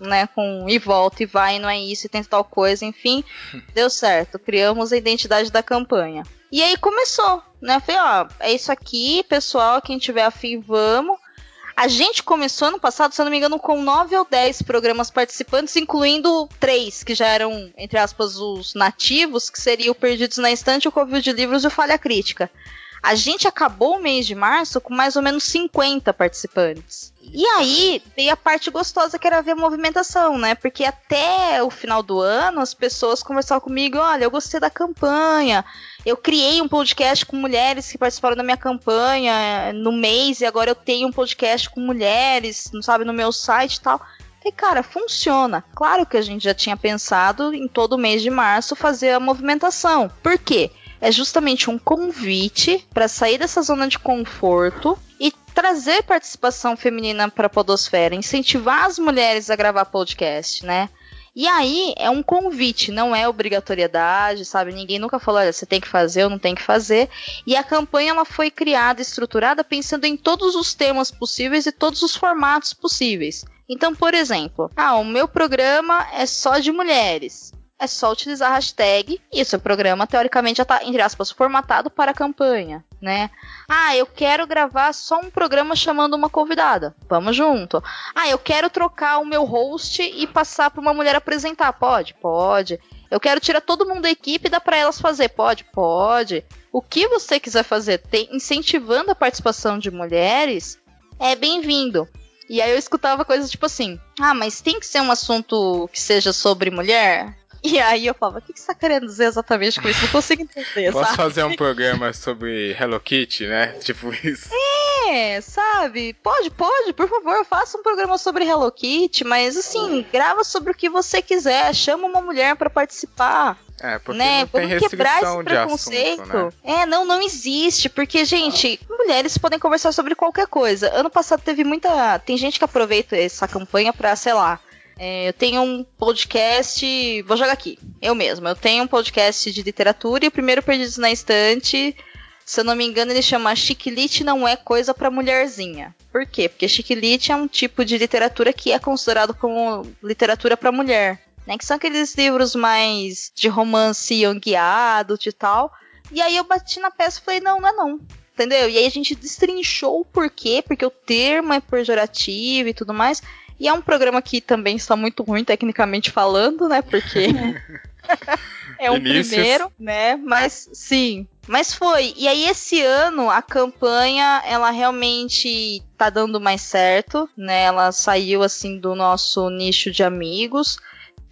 S5: Né, com e volta e vai, não é isso, e tenta tal coisa, enfim, *laughs* deu certo. Criamos a identidade da campanha. E aí começou, né? Falei, ó, é isso aqui, pessoal, quem tiver afim, vamos. A gente começou ano passado, se eu não me engano, com nove ou dez programas participantes, incluindo três, que já eram, entre aspas, os nativos, que seriam o Perdidos na Estante, o Covil de Livros e o Falha Crítica. A gente acabou o mês de março com mais ou menos 50 participantes. E aí veio a parte gostosa que era ver a movimentação, né? Porque até o final do ano as pessoas conversavam comigo: olha, eu gostei da campanha, eu criei um podcast com mulheres que participaram da minha campanha no mês e agora eu tenho um podcast com mulheres, não sabe, no meu site e tal. E cara, funciona. Claro que a gente já tinha pensado em todo mês de março fazer a movimentação. Por quê? É justamente um convite para sair dessa zona de conforto e trazer participação feminina para a podosfera, incentivar as mulheres a gravar podcast, né? E aí é um convite, não é obrigatoriedade, sabe? Ninguém nunca falou, olha, você tem que fazer ou não tem que fazer. E a campanha ela foi criada, estruturada pensando em todos os temas possíveis e todos os formatos possíveis. Então, por exemplo, ah, o meu programa é só de mulheres é só utilizar a hashtag e o seu programa, teoricamente, já está, entre aspas, formatado para a campanha, né? Ah, eu quero gravar só um programa chamando uma convidada. Vamos junto. Ah, eu quero trocar o meu host e passar para uma mulher apresentar. Pode? Pode. Eu quero tirar todo mundo da equipe e dar para elas fazer. Pode? Pode. O que você quiser fazer, tem, incentivando a participação de mulheres, é bem-vindo. E aí eu escutava coisas tipo assim: ah, mas tem que ser um assunto que seja sobre mulher? E aí eu falava, o que, que você tá querendo dizer exatamente com isso? Não consigo entender,
S2: Posso
S5: sabe?
S2: fazer um programa sobre Hello Kitty, né? Tipo isso.
S5: É, sabe? Pode, pode, por favor, faça um programa sobre Hello Kitty, mas assim, grava sobre o que você quiser, chama uma mulher para participar.
S2: É, porque
S5: né?
S2: não tem
S5: Vamos quebrar esse preconceito.
S2: assunto, né?
S5: É, não, não existe. Porque, gente, mulheres podem conversar sobre qualquer coisa. Ano passado teve muita. Tem gente que aproveita essa campanha pra, sei lá. É, eu tenho um podcast. Vou jogar aqui. Eu mesma. Eu tenho um podcast de literatura e o primeiro Perdidos na Estante. Se eu não me engano, ele chama Chiquilite não é coisa pra mulherzinha. Por quê? Porque chiquilite é um tipo de literatura que é considerado como literatura pra mulher. Né? Que são aqueles livros mais de romance adult e tal. E aí eu bati na peça e falei, não, não é não. Entendeu? E aí a gente destrinchou o porquê, porque o termo é pejorativo e tudo mais. E é um programa que também está muito ruim tecnicamente falando, né? Porque *laughs* é o
S2: Inícios.
S5: primeiro, né? Mas sim, mas foi. E aí esse ano a campanha, ela realmente tá dando mais certo, né? Ela saiu assim do nosso nicho de amigos.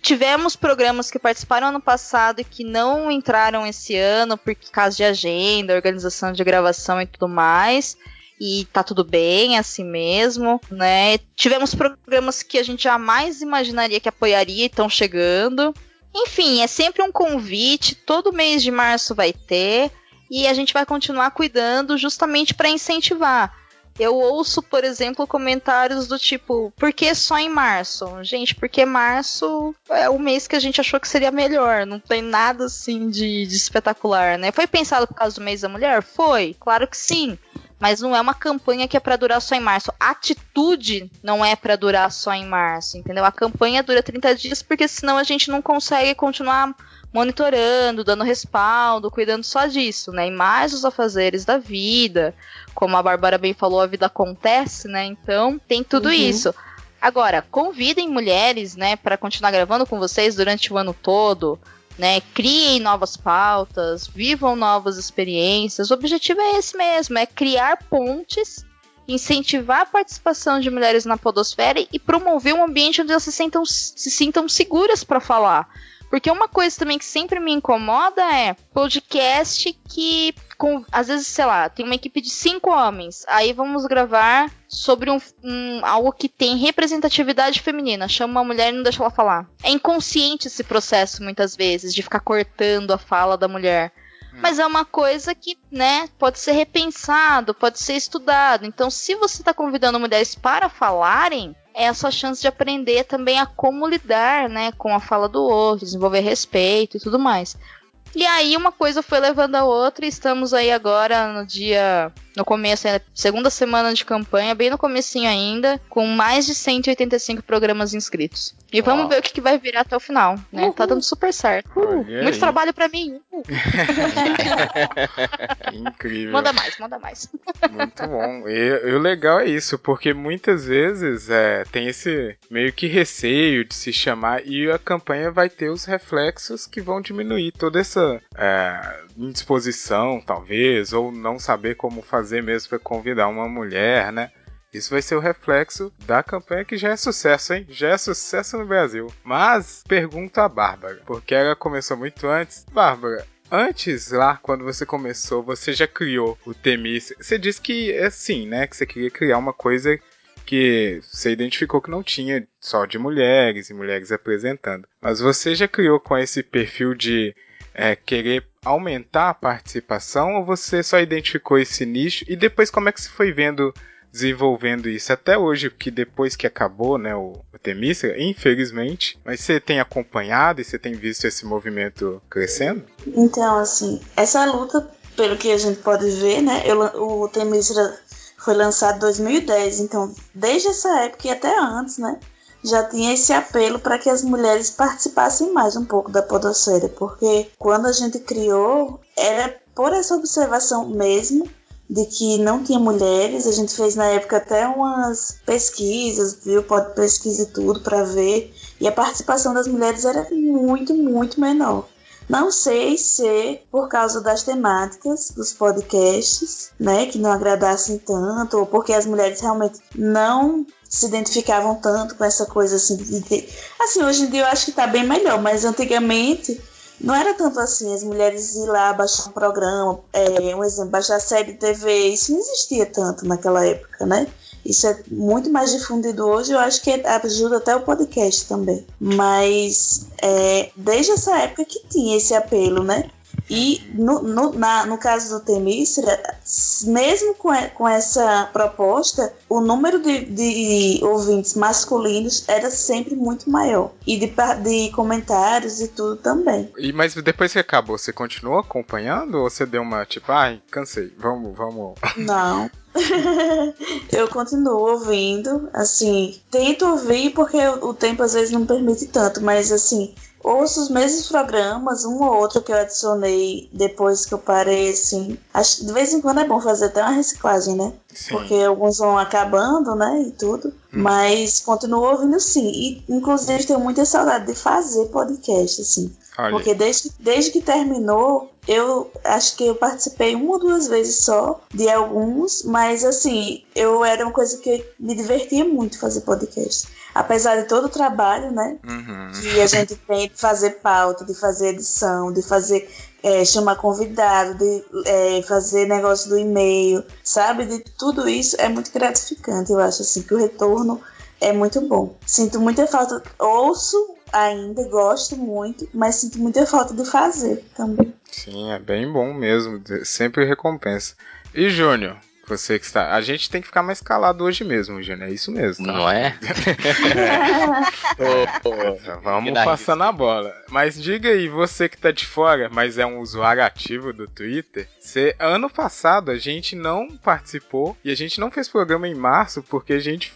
S5: Tivemos programas que participaram ano passado e que não entraram esse ano por causa de agenda, organização de gravação e tudo mais. E tá tudo bem, é assim mesmo, né? Tivemos programas que a gente jamais imaginaria que apoiaria e estão chegando. Enfim, é sempre um convite, todo mês de março vai ter e a gente vai continuar cuidando justamente para incentivar. Eu ouço, por exemplo, comentários do tipo, por que só em março? Gente, porque março é o mês que a gente achou que seria melhor, não tem nada assim de, de espetacular, né? Foi pensado por causa do mês da mulher? Foi, claro que sim. Mas não é uma campanha que é para durar só em março. A atitude não é para durar só em março, entendeu? A campanha dura 30 dias porque senão a gente não consegue continuar monitorando, dando respaldo, cuidando só disso, né? E mais os afazeres da vida, como a Bárbara bem falou, a vida acontece, né? Então tem tudo
S1: Uhum.
S5: isso. Agora, convidem mulheres, né, para continuar gravando com vocês durante o ano todo, né? Criem novas pautas, vivam novas experiências. O objetivo é esse mesmo, é criar pontes, incentivar a participação de mulheres na podosfera e promover um ambiente onde elas se sintam, se sintam seguras para falar. Porque uma coisa também que sempre me incomoda é podcast que, com, às vezes, sei lá, tem uma equipe de cinco homens. Aí vamos gravar sobre um, um- algo que tem representatividade feminina. Chama uma mulher e não deixa ela falar. É inconsciente esse processo, muitas vezes, de ficar cortando a fala da mulher. Mas é uma coisa que, né, pode ser repensado, pode ser estudado. Então, se você está convidando mulheres para falarem, é a sua chance de aprender também a como lidar, né, com a fala do outro, desenvolver respeito e tudo mais. E aí uma coisa foi levando a outra, e estamos aí agora no dia no começo, é, segunda semana de campanha, bem no comecinho ainda, com mais de 185 programas inscritos. E
S2: Uau.
S5: vamos ver o que, que vai virar até o final, né? Tá dando super certo.
S2: Olha
S5: Muito
S2: aí.
S5: trabalho pra mim. Uhul. *laughs*
S2: Incrível.
S5: Manda mais, manda mais.
S2: Muito bom. E, e o legal é isso, porque muitas vezes é, tem esse meio que receio de se chamar e a campanha vai ter os reflexos que vão diminuir toda essa é, indisposição, talvez, ou não saber como fazer mesmo para convidar uma mulher, né? Isso vai ser o reflexo da campanha que já é sucesso, hein? Já é sucesso no Brasil. Mas pergunto a Bárbara, porque ela começou muito antes. Bárbara, Antes, lá, quando você começou, você já criou o Temis. Você disse que é assim, né? Que você queria criar uma coisa que você identificou que não tinha só de mulheres e mulheres apresentando. Mas você já criou com esse perfil de é, querer aumentar a participação ou você só identificou esse nicho e depois como é que você foi vendo desenvolvendo isso até hoje, porque depois que acabou, né, o, o infelizmente, mas você tem acompanhado e você tem visto esse movimento crescendo?
S4: Então, assim, essa luta, pelo que a gente pode ver, né? Eu, o Temícera foi lançado em 2010, então desde essa época e até antes, né? Já tinha esse apelo para que as mulheres participassem mais um pouco da podosfera, porque quando a gente criou, era por essa observação mesmo de que não tinha mulheres. A gente fez na época até umas pesquisas, viu? Pode pesquisa e tudo para ver. E a participação das mulheres era muito, muito menor. Não sei se por causa das temáticas dos podcasts, né, que não agradassem tanto, ou porque as mulheres realmente não se identificavam tanto com essa coisa assim de. Assim, hoje em dia eu acho que tá bem melhor, mas antigamente não era tanto assim, as mulheres ir lá baixar um programa, é, um exemplo, baixar série de TV, isso não existia tanto naquela época, né? Isso é muito mais difundido hoje, eu acho que ajuda até o podcast também. Mas é, desde essa época que tinha esse apelo, né? E no, no, na, no caso do Temícera, mesmo com, com essa proposta, o número de, de ouvintes masculinos era sempre muito maior. E de, de comentários e tudo também.
S2: E Mas depois que acabou, você continuou acompanhando ou você deu uma tipo, ai, cansei, vamos, vamos. *laughs*
S4: Não. *laughs* eu continuo ouvindo, assim, tento ouvir porque o tempo às vezes não permite tanto, mas assim, ouço os mesmos programas, um ou outro que eu adicionei depois que eu parei, assim. Acho de vez em quando é bom fazer até uma reciclagem, né?
S2: Sim.
S4: Porque alguns vão acabando, né? E tudo. Hum. Mas continuo ouvindo sim. E inclusive tenho muita saudade de fazer podcast, assim.
S2: Olha.
S4: Porque desde, desde que terminou, eu acho que eu participei uma ou duas vezes só de alguns, mas assim, eu era uma coisa que me divertia muito fazer podcast. Apesar de todo o trabalho, né?
S2: Uhum.
S4: Que a gente tem de fazer pauta, de fazer edição, de fazer é, chamar convidado, de é, fazer negócio do e-mail, sabe? De tudo isso é muito gratificante. Eu acho assim que o retorno é muito bom. Sinto muita falta, ouço ainda, gosto muito, mas sinto muita falta de fazer também.
S2: Sim, é bem bom mesmo, sempre recompensa. E Júnior, você que está. A gente tem que ficar mais calado hoje mesmo, Júnior. É isso mesmo. Tá?
S3: Não é? *laughs*
S2: é. *laughs* Vamos passando a bola. Mas diga aí, você que tá de fora, mas é um usuário ativo do Twitter. Você, ano passado a gente não participou e a gente não fez programa em março porque a gente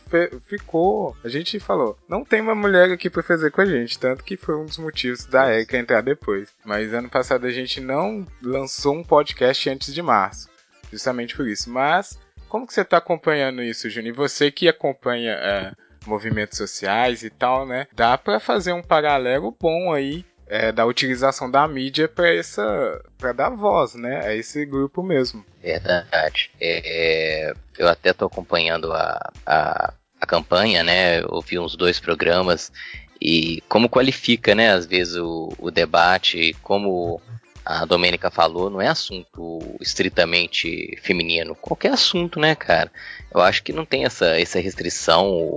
S2: ficou. A gente falou, não tem uma mulher aqui pra fazer com a gente. Tanto que foi um dos motivos da Erika entrar depois. Mas ano passado a gente não lançou um podcast antes de março justamente por isso. Mas como que você está acompanhando isso? E você que acompanha é, movimentos sociais e tal, né? Dá para fazer um paralelo bom aí é, da utilização da mídia para essa, para dar voz, né? A esse grupo mesmo.
S3: Verdade. É, eu até estou acompanhando a, a, a campanha, né? Ouvi uns dois programas e como qualifica, né? Às vezes o, o debate, como a Domênica falou, não é assunto estritamente feminino. Qualquer assunto, né, cara? Eu acho que não tem essa, essa restrição,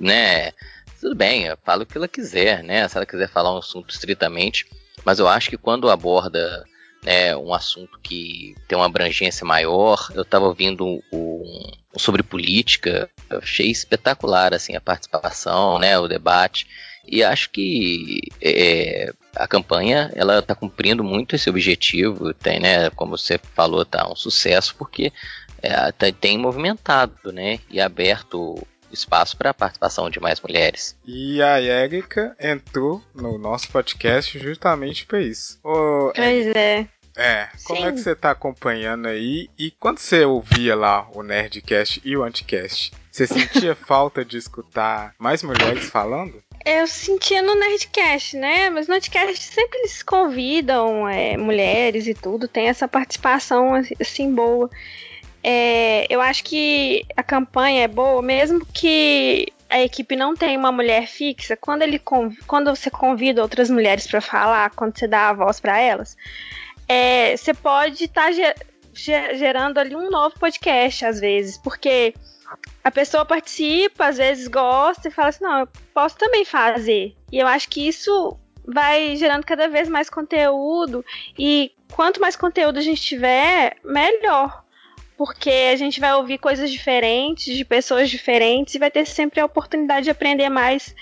S3: né? Tudo bem, eu falo o que ela quiser, né? Se ela quiser falar um assunto estritamente, mas eu acho que quando aborda né, um assunto que tem uma abrangência maior, eu estava ouvindo um, um, sobre política, achei espetacular assim a participação, né, o debate. E acho que é, a campanha ela está cumprindo muito esse objetivo, tem, né? Como você falou, tá um sucesso porque é, tá, tem movimentado, né? E aberto espaço para a participação de mais mulheres.
S2: E a Érica entrou no nosso podcast justamente para isso. Ô,
S1: Pois é.
S2: É, como
S1: Sim.
S2: é que você tá acompanhando aí? E quando você ouvia lá o Nerdcast e o Anticast, você sentia *laughs* falta de escutar mais mulheres falando?
S1: Eu sentia no Nerdcast, né? Mas no Nerdcast sempre eles convidam é, mulheres e tudo, tem essa participação assim boa. É, eu acho que a campanha é boa, mesmo que a equipe não tenha uma mulher fixa. Quando ele quando você convida outras mulheres para falar, quando você dá a voz para elas, é, você pode estar gerando ali um novo podcast às vezes, porque a pessoa participa, às vezes gosta e fala assim: não, eu posso também fazer. E eu acho que isso vai gerando cada vez mais conteúdo. E quanto mais conteúdo a gente tiver, melhor. Porque a gente vai ouvir coisas diferentes, de pessoas diferentes, e vai ter sempre a oportunidade de aprender mais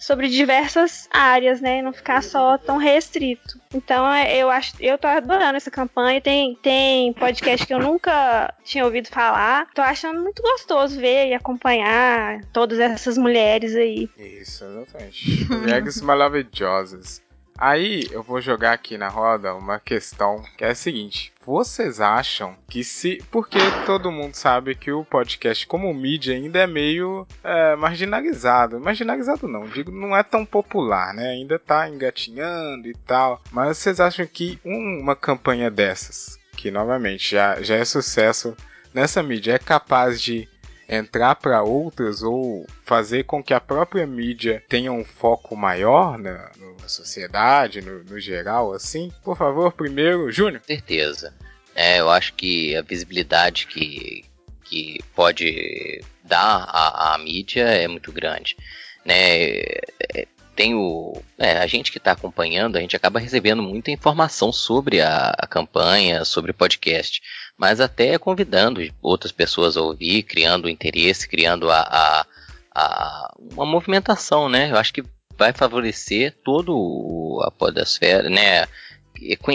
S1: sobre diversas áreas, né? Não ficar só tão restrito. Então é, eu acho, eu tô adorando essa campanha. Tem, tem podcast que eu nunca tinha ouvido falar. Tô achando muito gostoso ver e acompanhar todas essas mulheres aí.
S2: Isso, exatamente. Mulheres maravilhosas. Aí eu vou jogar aqui na roda uma questão que é a seguinte: vocês acham que se. Porque todo mundo sabe que o podcast, como mídia, ainda é meio é, marginalizado. Marginalizado não, digo, não é tão popular, né? Ainda tá engatinhando e tal. Mas vocês acham que um- uma campanha dessas, que novamente já, já é sucesso nessa mídia, é capaz de entrar para outras ou fazer com que a própria mídia tenha um foco maior na, na sociedade, no, no geral, assim? Por favor, primeiro, Júnior.
S3: Certeza. É, eu acho que a visibilidade que, que pode dar à, mídia é muito grande. Né? É, Tem o, é, a gente que está acompanhando, a gente acaba recebendo muita informação sobre a, a campanha, sobre o podcast, mas até convidando outras pessoas a ouvir, criando interesse, criando a, a, a- uma movimentação, né? Eu acho que vai favorecer todo o- a podosfera, né?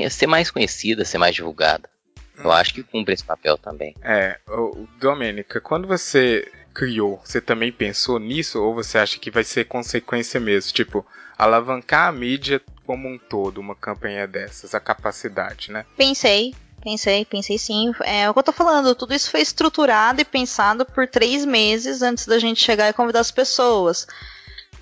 S3: ser mais conhecida, ser mais divulgada. Eu acho que cumpre esse papel também.
S2: É, Domênica, quando você criou, você também pensou nisso ou você acha que vai ser consequência mesmo? Tipo, alavancar a mídia como um todo, uma campanha dessas, a capacidade, né?
S5: Pensei, pensei, pensei sim. É o que eu tô falando, tudo isso foi estruturado e pensado por três meses antes da gente chegar e convidar as pessoas.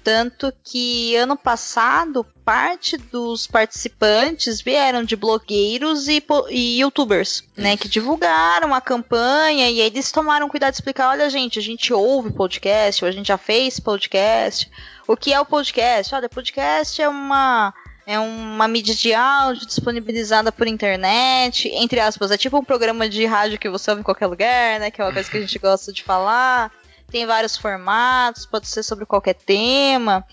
S5: Tanto que ano passado, parte dos participantes vieram de blogueiros e, e youtubers, né? Que divulgaram a campanha e aí eles tomaram cuidado de explicar: olha, gente, a gente ouve podcast, ou a gente já fez podcast. O que é o podcast? Olha, podcast é uma é uma mídia de áudio disponibilizada por internet, entre aspas, é tipo um programa de rádio que você ouve em qualquer lugar, né? Que é uma coisa que a gente *laughs* gosta de falar. Tem vários formatos, pode ser sobre qualquer tema.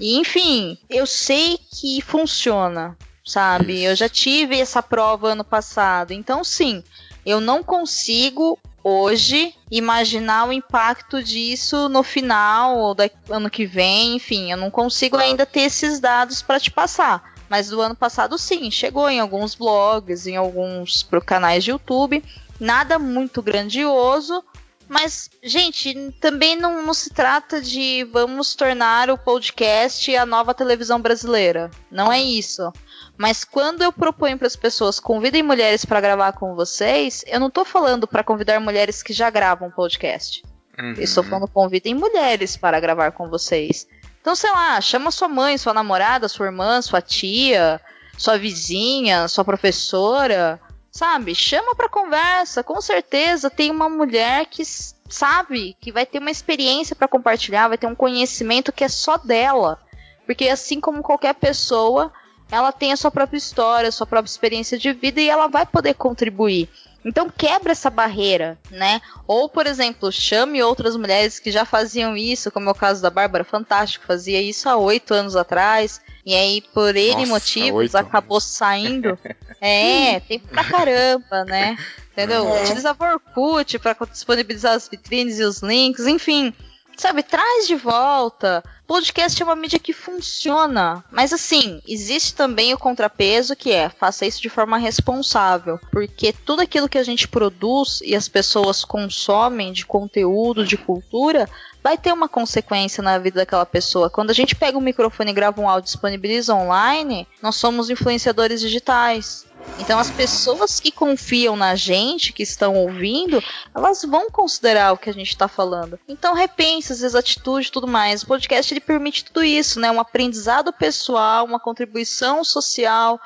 S5: E, enfim, eu sei que funciona, sabe? Eu já tive essa prova ano passado. Então, sim, eu não consigo hoje imaginar o impacto disso no final ou do ano que vem, enfim, eu não consigo ainda ter esses dados para te passar. Mas do ano passado sim, chegou em alguns blogs, em alguns canais de YouTube, nada muito grandioso, mas gente, também não, não se trata de vamos tornar o podcast a nova televisão brasileira. Não é isso. Mas quando eu proponho para as pessoas convidem mulheres para gravar com vocês, eu não tô falando para convidar mulheres que já gravam podcast.
S2: Uhum.
S5: Eu estou falando convidem mulheres para gravar com vocês. Então, sei lá, chama sua mãe, sua namorada, sua irmã, sua tia, sua vizinha, sua professora, sabe? Chama para conversa. Com certeza tem uma mulher que sabe que vai ter uma experiência para compartilhar, vai ter um conhecimento que é só dela. Porque assim como qualquer pessoa, ela tem a sua própria história, a sua própria experiência de vida e ela vai poder contribuir. Então quebra essa barreira, né? Ou, por exemplo, chame outras mulheres que já faziam isso, como é o caso da Bárbara Fantástico, fazia isso há oito anos atrás. E aí, por N
S2: Nossa,
S5: motivos,
S2: oito
S5: acabou
S2: anos.
S5: saindo. *laughs* É, tempo pra caramba, né? Entendeu?
S4: É.
S5: Utilizava o Orkut pra disponibilizar as vitrines e os links, enfim. Sabe, traz de volta. Podcast é uma mídia que funciona. Mas assim, existe também o contrapeso que é faça isso de forma responsável. Porque tudo aquilo que a gente produz e as pessoas consomem de conteúdo, de cultura, vai ter uma consequência na vida daquela pessoa. Quando a gente pega um microfone e grava um áudio e disponibiliza online, nós somos influenciadores digitais. Então as pessoas que confiam na gente, que estão ouvindo, elas vão considerar o que a gente está falando. Então repense as atitudes e tudo mais. O podcast ele permite tudo isso, né? Um aprendizado pessoal, uma contribuição social.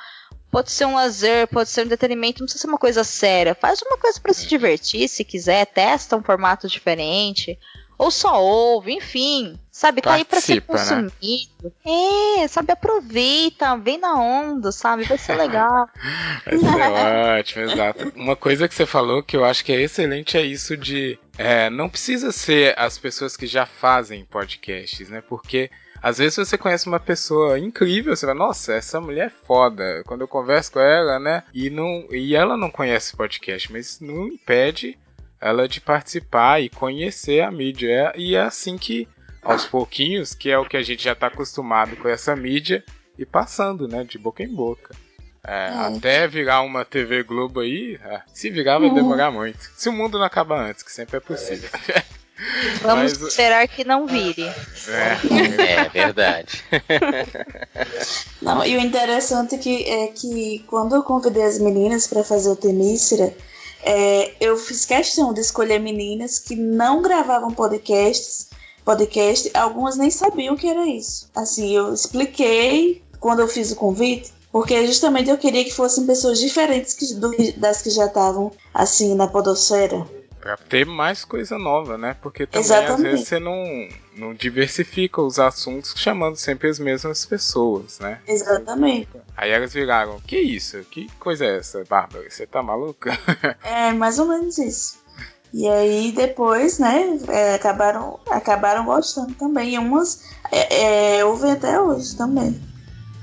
S5: Pode ser um lazer, pode ser um entretenimento, não precisa ser uma coisa séria. Faz uma coisa para se divertir, se quiser, testa um formato diferente ou só ouve, enfim. Sabe, tá aí pra ser né? consumido. Né? É, sabe, aproveita, vem na onda, sabe? Vai ser legal. *laughs*
S2: Vai ser ótimo, exato. Uma coisa que você falou que eu acho que é excelente é isso de. É, não precisa ser as pessoas que já fazem podcasts, né? Porque às vezes você conhece uma pessoa incrível, você vai, nossa, essa mulher é foda. Quando eu converso com ela, né? E, não, e ela não conhece podcast, mas não impede ela de participar e conhecer a mídia. É, e é assim que, aos pouquinhos, que é o que a gente já está acostumado com essa mídia, e passando, né, de boca em boca. É, é. Até virar uma TV Globo aí, é, se virar vai uhum. demorar muito. Se o mundo não acabar antes, que sempre é possível. *laughs*
S5: Vamos Mas, esperar que não vire.
S3: É, *laughs* é verdade.
S4: Não, e o interessante é que, é que quando eu convidei as meninas para fazer o Temícera, é, eu fiz questão de escolher meninas que não gravavam podcasts, podcast, algumas nem sabiam que era isso. Assim, eu expliquei quando eu fiz o convite, porque justamente eu queria que fossem pessoas diferentes que, do, das que já estavam assim na podosfera.
S2: Pra ter mais coisa nova, né? Porque também Exatamente. às vezes você não, não diversifica os assuntos chamando sempre as mesmas pessoas, né?
S4: Exatamente.
S2: Aí elas viraram, que isso? Que coisa é essa, Bárbara? Você tá maluca? *laughs*
S4: é, mais ou menos isso. E aí depois, né, é, acabaram, acabaram gostando também. E umas é, é, ouvem até hoje também.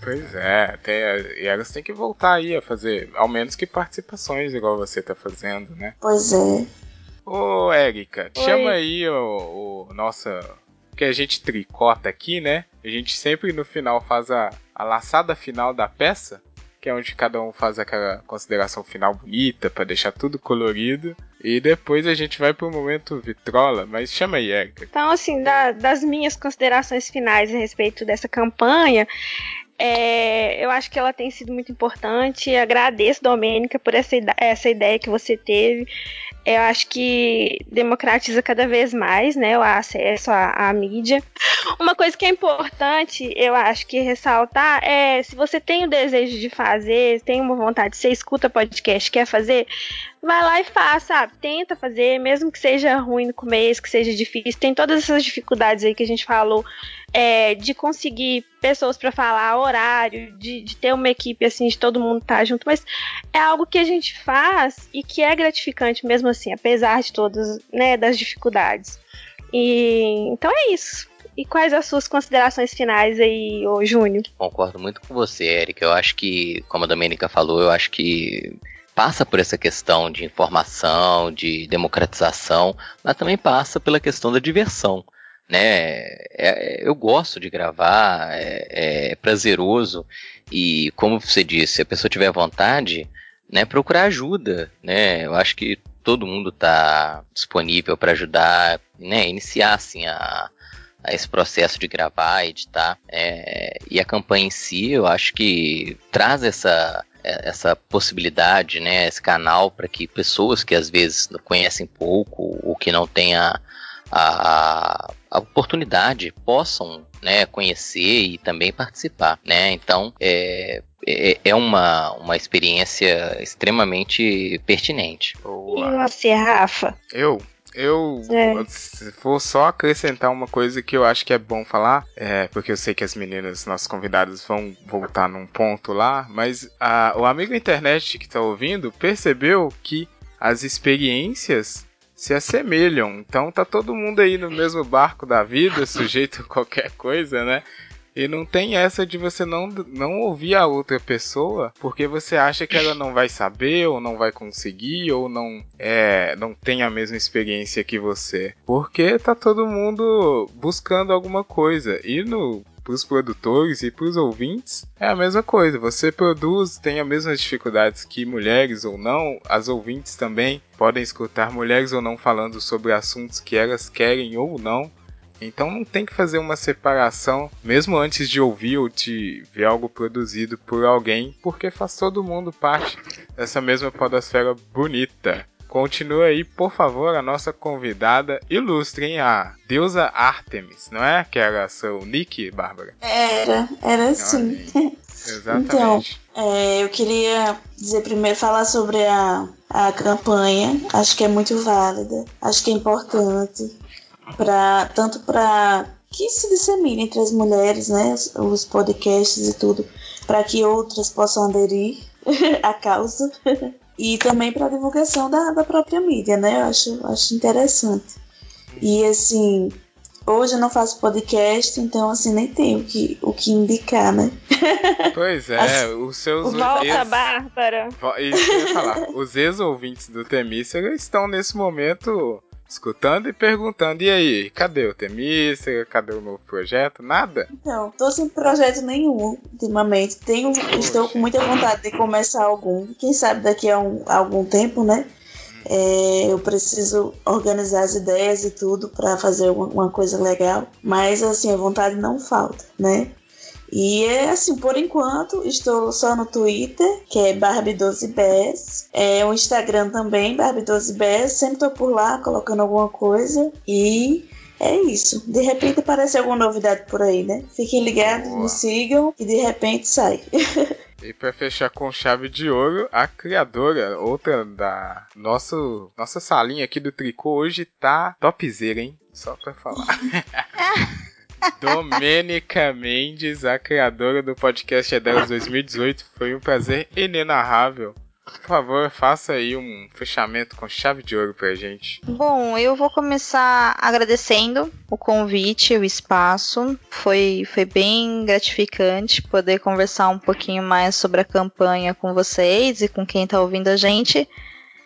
S2: Pois é, tem, e elas têm que voltar aí a fazer, ao menos que participações igual você tá fazendo, né?
S4: Pois é.
S2: Ô, Érica, chama aí o, o nossa. Que a gente tricota aqui, né? A gente sempre no final faz a, a laçada final da peça, que é onde cada um faz aquela consideração final bonita para deixar tudo colorido. E depois a gente vai pro momento vitrola, mas chama aí, Érica.
S1: Então, assim, da, das minhas considerações finais a respeito dessa campanha, é, eu acho que ela tem sido muito importante. Agradeço, Domênica, por essa, essa ideia que você teve eu acho que democratiza cada vez mais né, o acesso à, à, mídia. Uma coisa que é importante, eu acho que ressaltar, é se você tem o desejo de fazer, tem uma vontade, você escuta podcast, quer fazer, vai lá e faz, sabe? Tenta fazer, mesmo que seja ruim no começo, que seja difícil. Tem todas essas dificuldades aí que a gente falou, é, de conseguir pessoas para falar, horário, de, de, ter uma equipe assim, de todo mundo estar tá junto, mas é algo que a gente faz e que é gratificante mesmo assim, apesar de todas, né, das dificuldades. E então é isso. E quais as suas considerações finais aí, ô Júnior?
S3: Concordo muito com você, Eric. Eu acho que, como a Domênica falou, eu acho que passa por essa questão de informação, de democratização, mas também passa pela questão da diversão. Né? É, eu gosto de gravar, é, é, prazeroso e, como você disse, se a pessoa tiver vontade, né, procurar ajuda. Né? Eu acho que todo mundo está disponível para ajudar, né, iniciar assim a, a esse processo de gravar, editar. É, e a campanha em si, eu acho que traz essa é, essa possibilidade, né, esse canal para que pessoas que às vezes conhecem pouco ou que não têm a, a, a oportunidade possam né, conhecer e também participar. Né? Então é, é, é uma, uma experiência extremamente pertinente.
S1: Boa. E você, Rafa?
S2: Eu? Eu é. vou só acrescentar uma coisa que eu acho que é bom falar, é, porque eu sei que as meninas, nossos convidados, vão voltar num ponto lá, mas a, o amigo internet que está ouvindo percebeu que as experiências se assemelham. Então tá todo mundo aí no mesmo barco da vida, *laughs* sujeito a qualquer coisa, né? E não tem essa de você não, não ouvir a outra pessoa porque você acha que ela não vai saber, ou não vai conseguir, ou não é, não tem a mesma experiência que você. Porque tá todo mundo buscando alguma coisa. E no para os produtores e para os ouvintes é a mesma coisa. Você produz, tem as mesmas dificuldades que mulheres ou não, as ouvintes também podem escutar mulheres ou não falando sobre assuntos que elas querem ou não. Então não tem que fazer uma separação, mesmo antes de ouvir ou de ver algo produzido por alguém, porque faz todo mundo parte dessa mesma podosfera bonita. Continua aí, por favor, a nossa convidada ilustre, hein? A deusa Artemis, não é? Que era seu nick, Bárbara?
S4: Era, era sim. *laughs*
S2: Exatamente.
S4: Então, é, eu queria dizer primeiro, falar sobre a, a campanha. Acho que é muito válida, acho que é importante, pra, tanto para que se dissemine entre as mulheres, né, os podcasts e tudo, para que outras possam aderir *laughs* à causa e também para divulgação da, da própria mídia, né? Eu acho, acho interessante. E assim, hoje eu não faço podcast, então assim, nem tenho o que, o que indicar, né? *laughs*
S2: Pois é, assim, os seus
S1: Volta, ex... Bárbara!
S2: Isso que eu ia falar. Os ex-ouvintes do Temícera estão nesse momento escutando e perguntando: e aí, cadê o Temícera? Cadê o novo projeto? Nada?
S4: Não, tô sem projeto nenhum ultimamente. Tenho, estou com muita vontade de começar algum. Quem sabe daqui a, um, a algum tempo, né? É, eu preciso organizar as ideias e tudo para fazer uma, uma, coisa legal. Mas assim, a vontade não falta, né? E é assim, por enquanto, estou só no Twitter, que é Barbie12Bs. É o Instagram também, Barbie12Bs. Sempre tô por lá colocando alguma coisa. E é isso. De repente aparece alguma novidade por aí, né? Fiquem ligados, Boa. me sigam e de repente sai. *laughs*
S2: E para fechar com chave de ouro, a criadora, outra da nosso, nossa salinha aqui do tricô hoje tá topzera, hein? Só pra falar. *laughs* Domênica Mendes, a criadora do podcast Delas 2018. Foi um prazer inenarrável. Por favor, faça aí um fechamento com chave de ouro pra gente.
S5: Bom, eu vou começar agradecendo o convite, o espaço. Foi, foi bem gratificante poder conversar um pouquinho mais sobre a campanha com vocês e com quem tá ouvindo a gente.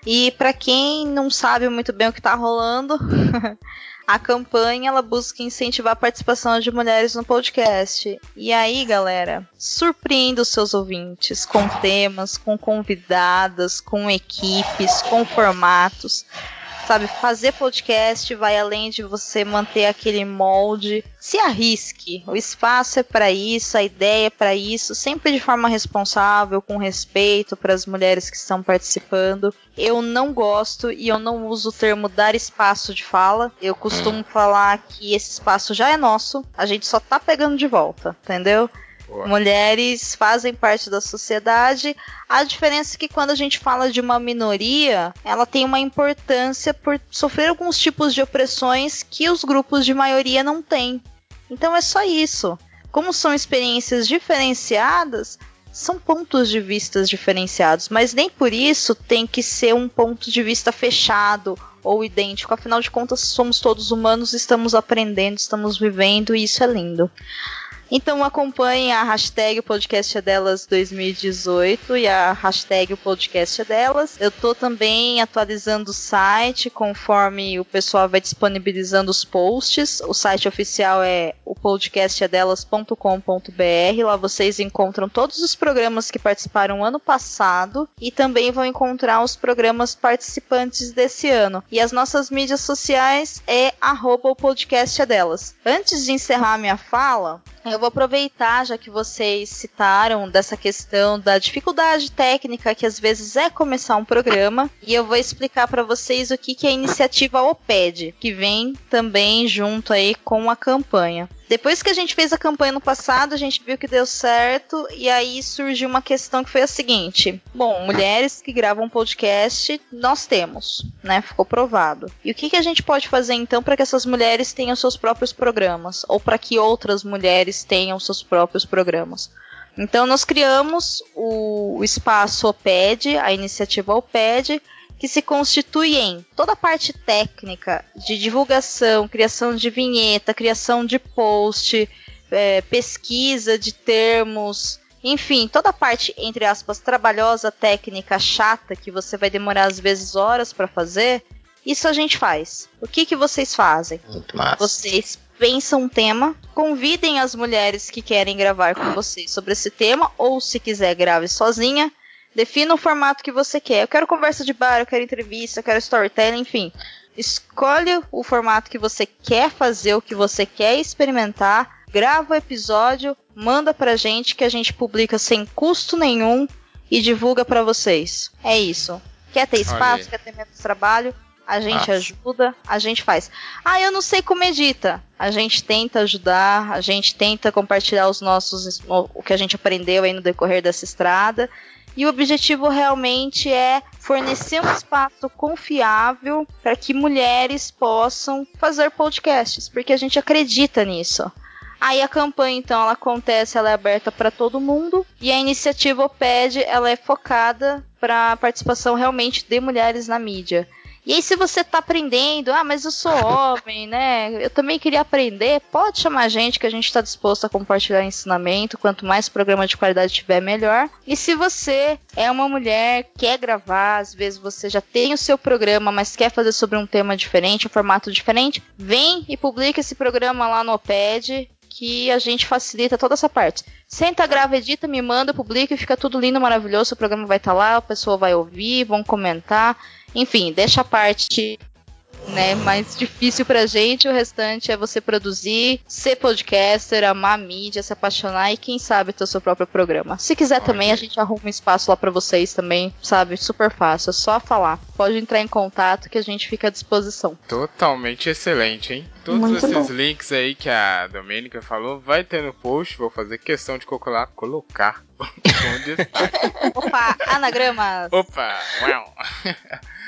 S5: E para quem não sabe muito bem o que tá rolando, *laughs* a campanha ela busca incentivar a participação de mulheres no podcast. E aí, galera, surpreenda os seus ouvintes com temas, com convidadas, com equipes, com formatos. Sabe, fazer podcast vai além de você manter aquele molde. Se arrisque. O espaço é para isso, a ideia é para isso, sempre de forma responsável, com respeito para as mulheres que estão participando. Eu não gosto e eu não uso o termo dar espaço de fala. Eu costumo falar que esse espaço já é nosso, a gente só tá pegando de volta, entendeu? Mulheres fazem parte da sociedade. A diferença é que quando a gente fala de uma minoria, ela tem uma importância por sofrer alguns tipos de opressões que os grupos de maioria não têm. Então é só isso. Como são experiências diferenciadas, são pontos de vista diferenciados, mas nem por isso tem que ser um ponto de vista fechado ou idêntico. Afinal de contas, somos todos humanos, estamos aprendendo, estamos vivendo e isso é lindo. Então acompanhe a hashtag podcast delas 2018 e a hashtag podcast delas. Eu tô também atualizando o site conforme o pessoal vai disponibilizando os posts. O site oficial é o podcastadelas.com.br. Lá vocês encontram todos os programas que participaram ano passado e também vão encontrar os programas participantes desse ano. E as nossas mídias sociais é arroba o podcast delas. Antes de encerrar minha fala, eu vou aproveitar, já que vocês citaram dessa questão da dificuldade técnica que às vezes é começar um programa, e eu vou explicar para vocês o que, que é a iniciativa OPED, que vem também junto aí com a campanha. Depois que a gente fez a campanha no passado, a gente viu que deu certo e aí surgiu uma questão que foi a seguinte: bom, mulheres que gravam podcast nós temos, né? Ficou provado. E o que, que a gente pode fazer então para que essas mulheres tenham seus próprios programas ou para que outras mulheres tenham seus próprios programas? Então nós criamos o, espaço OPED, a iniciativa OPED, que se constitui em toda a parte técnica de divulgação, criação de vinheta, criação de post, é, pesquisa de termos, enfim, toda a parte, entre aspas, trabalhosa, técnica, chata, que você vai demorar às vezes horas para fazer, isso a gente faz. O que, que vocês fazem?
S3: Muito massa.
S5: Vocês pensam um tema, convidem as mulheres que querem gravar com vocês sobre esse tema, ou se quiser, grave sozinha. Defina o formato que você quer. Eu quero conversa de bar, eu quero entrevista, eu quero storytelling, enfim. Escolhe o formato que você quer fazer, o que você quer experimentar, grava o episódio, manda pra gente que a gente publica sem custo nenhum e divulga para vocês. É isso. Quer ter espaço, quer ter menos trabalho? A gente
S2: Nossa.
S5: ajuda, a gente faz. Ah, eu não sei como edita. A gente tenta ajudar, a gente tenta compartilhar os nossos o que a gente aprendeu aí no decorrer dessa estrada. E o objetivo realmente é fornecer um espaço confiável para que mulheres possam fazer podcasts, porque a gente acredita nisso. Aí a campanha então ela acontece, ela é aberta para todo mundo e a iniciativa OPED ela é focada para a participação realmente de mulheres na mídia. E aí, se você tá aprendendo, ah, mas eu sou homem, né? Eu também queria aprender, pode chamar a gente que a gente está disposto a compartilhar ensinamento. Quanto mais programa de qualidade tiver, melhor. E se você é uma mulher, quer gravar, às vezes você já tem o seu programa, mas quer fazer sobre um tema diferente, um formato diferente, vem e publica esse programa lá no OPED que a gente facilita toda essa parte. Senta, grava, edita, me manda, publica e fica tudo lindo, maravilhoso. O programa vai estar lá, a pessoa vai ouvir, vão comentar. Enfim, deixa a parte né, mais difícil pra gente, o restante é você produzir, ser podcaster, amar a mídia, se apaixonar e quem sabe ter o seu próprio programa. Se quiser também, a gente arruma um espaço lá pra vocês também, sabe? Super fácil, é só falar. Pode entrar em contato que a gente fica à disposição.
S2: Totalmente excelente, hein? Todos
S4: Muito
S2: esses
S4: bom.
S2: links aí que a Domênica falou, vai ter no post. Vou fazer questão de colocar, colocar. *laughs* *laughs*
S5: Opa, anagramas!
S2: Opa! Uau. *laughs*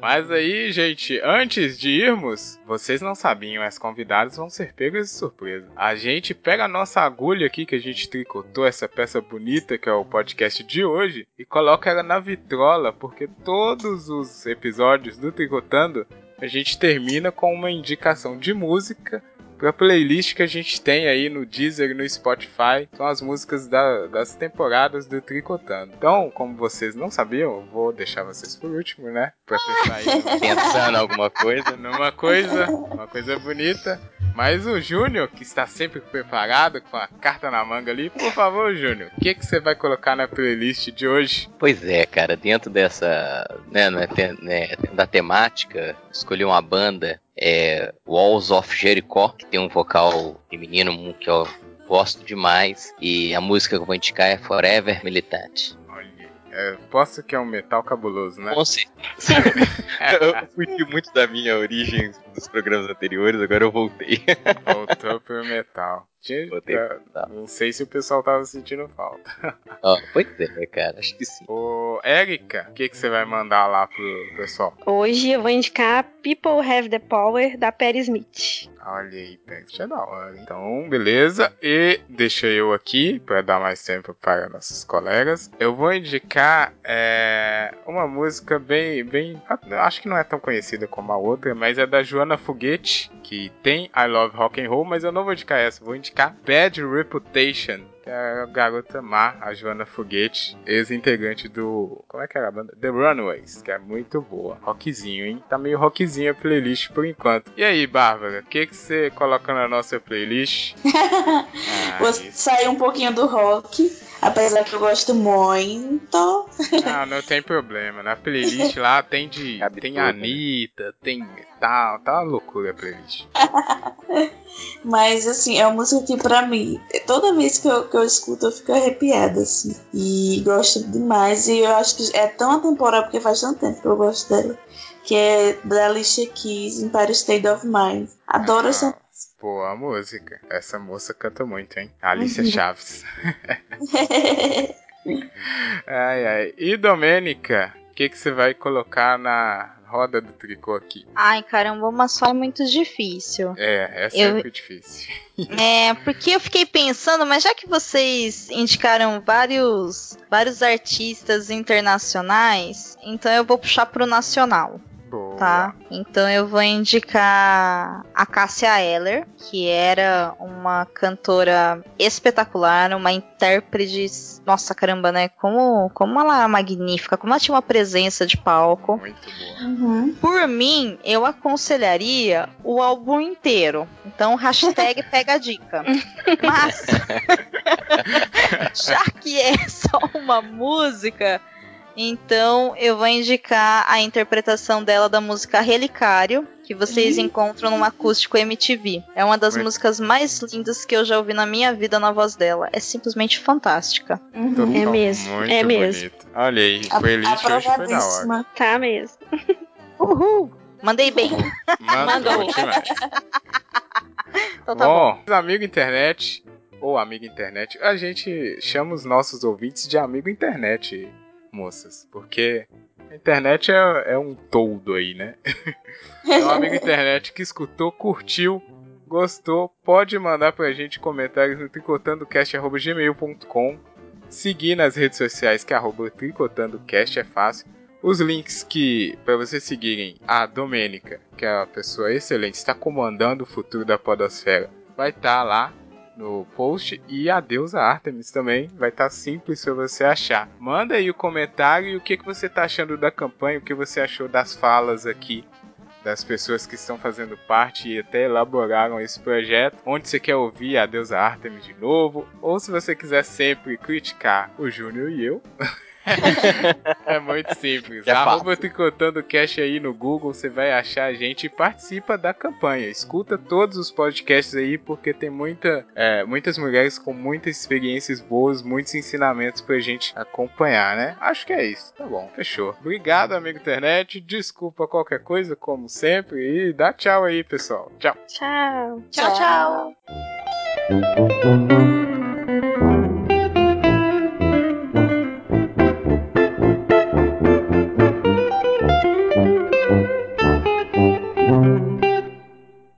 S2: Mas aí, gente, antes de irmos, vocês não sabiam, as convidadas vão ser pegas de surpresa. A gente pega a nossa agulha aqui que a gente tricotou, essa peça bonita que é o podcast de hoje, e coloca ela na vitrola, porque todos os episódios do Tricotando a gente termina com uma indicação de música pra playlist que a gente tem aí no Deezer e no Spotify. São as músicas da- das temporadas do Tricotando. Então, como vocês não sabiam, eu vou deixar vocês por último, né? Pra pensar aí *laughs*
S3: Pensando alguma coisa.
S2: numa coisa, uma coisa bonita. Mas o Júnior, que está sempre preparado com a carta na manga ali, por favor, Júnior, o que, que você vai colocar na playlist de hoje?
S3: Pois é, cara, dentro dessa, né, te- né, da temática, escolhi uma banda, é Walls of Jericho, que tem um vocal feminino que eu gosto demais, e a música que eu vou indicar é Forever Militant.
S2: É, posso que é um metal cabuloso, né?
S3: Com certeza. *laughs* eu fugi muito da minha origem dos programas anteriores, agora eu voltei.
S2: Voltou pro metal. Tinha-
S3: Voltei pro
S2: é,
S3: metal.
S2: Não sei se o pessoal tava sentindo falta.
S3: Ó, pois é, cara, acho que sim.
S2: Ô, Érica, o que, que você vai mandar lá pro pessoal?
S1: Hoje eu vou indicar People Have the Power da Perry Smith.
S2: Olha aí, Pet, é da hora. Então, beleza. E deixa eu aqui, para dar mais tempo para nossos colegas. Eu vou indicar é, uma música bem, bem. Acho que não é tão conhecida como a outra, mas é da Joana Foguete, que tem I Love Rock and Roll, mas eu não vou indicar essa, vou indicar Bad Reputation. Que é a garota má, a Joana Foguete, ex-integrante do. Como é que era a banda? The Runaways, que é muito boa. Rockzinho, hein? Tá meio rockzinho a playlist por enquanto. E aí, Bárbara, o que, que você coloca na nossa playlist? *laughs* Ah,
S4: Vou
S2: isso.
S4: sair um pouquinho do rock, apesar que eu gosto muito.
S2: Não, não tem problema. Na playlist lá tem de. *laughs*
S3: Cabe
S2: tem
S3: tudo, né?
S2: Anitta, tem metal, tá uma loucura a playlist. *laughs*
S4: Mas assim, é uma música que pra mim, toda vez que eu, que eu escuto, eu fico arrepiada, assim. E gosto demais. E eu acho que é tão atemporal, porque faz tanto tempo que eu gosto dela. Que é da Alicia Keys, Empire State of Mind. Adoro
S2: Ah,
S4: essa
S2: Boa música. Essa moça canta muito, hein? Alicia Chaves. *laughs* Ai, ai. E Domênica, o que, que você vai colocar na roda do tricô aqui.
S5: Ai, caramba, mas só é muito difícil.
S2: É, é
S5: Eu-
S2: sempre difícil. *laughs*
S5: É, porque eu fiquei pensando, mas já que vocês indicaram vários, vários artistas internacionais, então eu vou puxar pro nacional,
S2: Boa.
S5: tá? Então eu vou indicar a Cássia Eller, que era uma cantora espetacular, uma intérprete, nossa caramba, né? Como, como ela é magnífica, como ela tinha uma presença de palco.
S2: Muito boa.
S4: Uhum.
S5: Por mim, eu aconselharia o álbum inteiro. Então, hashtag *laughs* pega a dica. Mas, *laughs* já que é só uma música, então eu vou indicar a interpretação dela da música Relicário, que vocês encontram no acústico MTV. É uma das músicas mais lindas que eu já ouvi na minha vida na voz dela. É simplesmente fantástica.
S4: Uhum.
S1: É mesmo,
S2: Muito
S1: é mesmo.
S2: bonito. Olha aí,
S4: A-
S2: playlist hoje foi da hora.
S1: Tá mesmo. *laughs*
S5: Uhul! Mandei bem. *laughs*
S1: Mandou. *laughs*
S5: Então tá bom.
S2: bom, amigo internet, ou amiga internet, a gente chama os nossos ouvintes de amigo internet, moças, porque a internet é, é um todo aí, né? Então, *laughs* amigo internet que escutou, curtiu, gostou, pode mandar pra gente comentários no tricotandocast.gmail.com seguir nas redes sociais que é arroba tricotandocast é fácil. Os links que para vocês seguirem a Domênica, que é uma pessoa excelente, está comandando o futuro da podosfera, vai estar lá no post e a deusa Artemis também vai estar simples para você achar. Manda aí o comentário e o que, que você está achando da campanha, o que você achou das falas aqui das pessoas que estão fazendo parte e até elaboraram esse projeto, onde você quer ouvir a deusa Artemis de novo, ou se você quiser sempre criticar o Júnior e eu. *laughs* é muito simples.
S3: É
S2: Arroba
S3: fácil.
S2: Tricotando Cash aí no Google, você vai achar a gente e participa da campanha. Escuta todos os podcasts aí, porque tem muita, é, muitas mulheres com muitas experiências boas, muitos ensinamentos pra gente acompanhar, né? Acho que é isso. Tá bom, fechou. Obrigado, amigo internet. Desculpa qualquer coisa, como sempre. E dá tchau aí, pessoal. Tchau.
S1: Tchau.
S5: Tchau, tchau.
S4: tchau.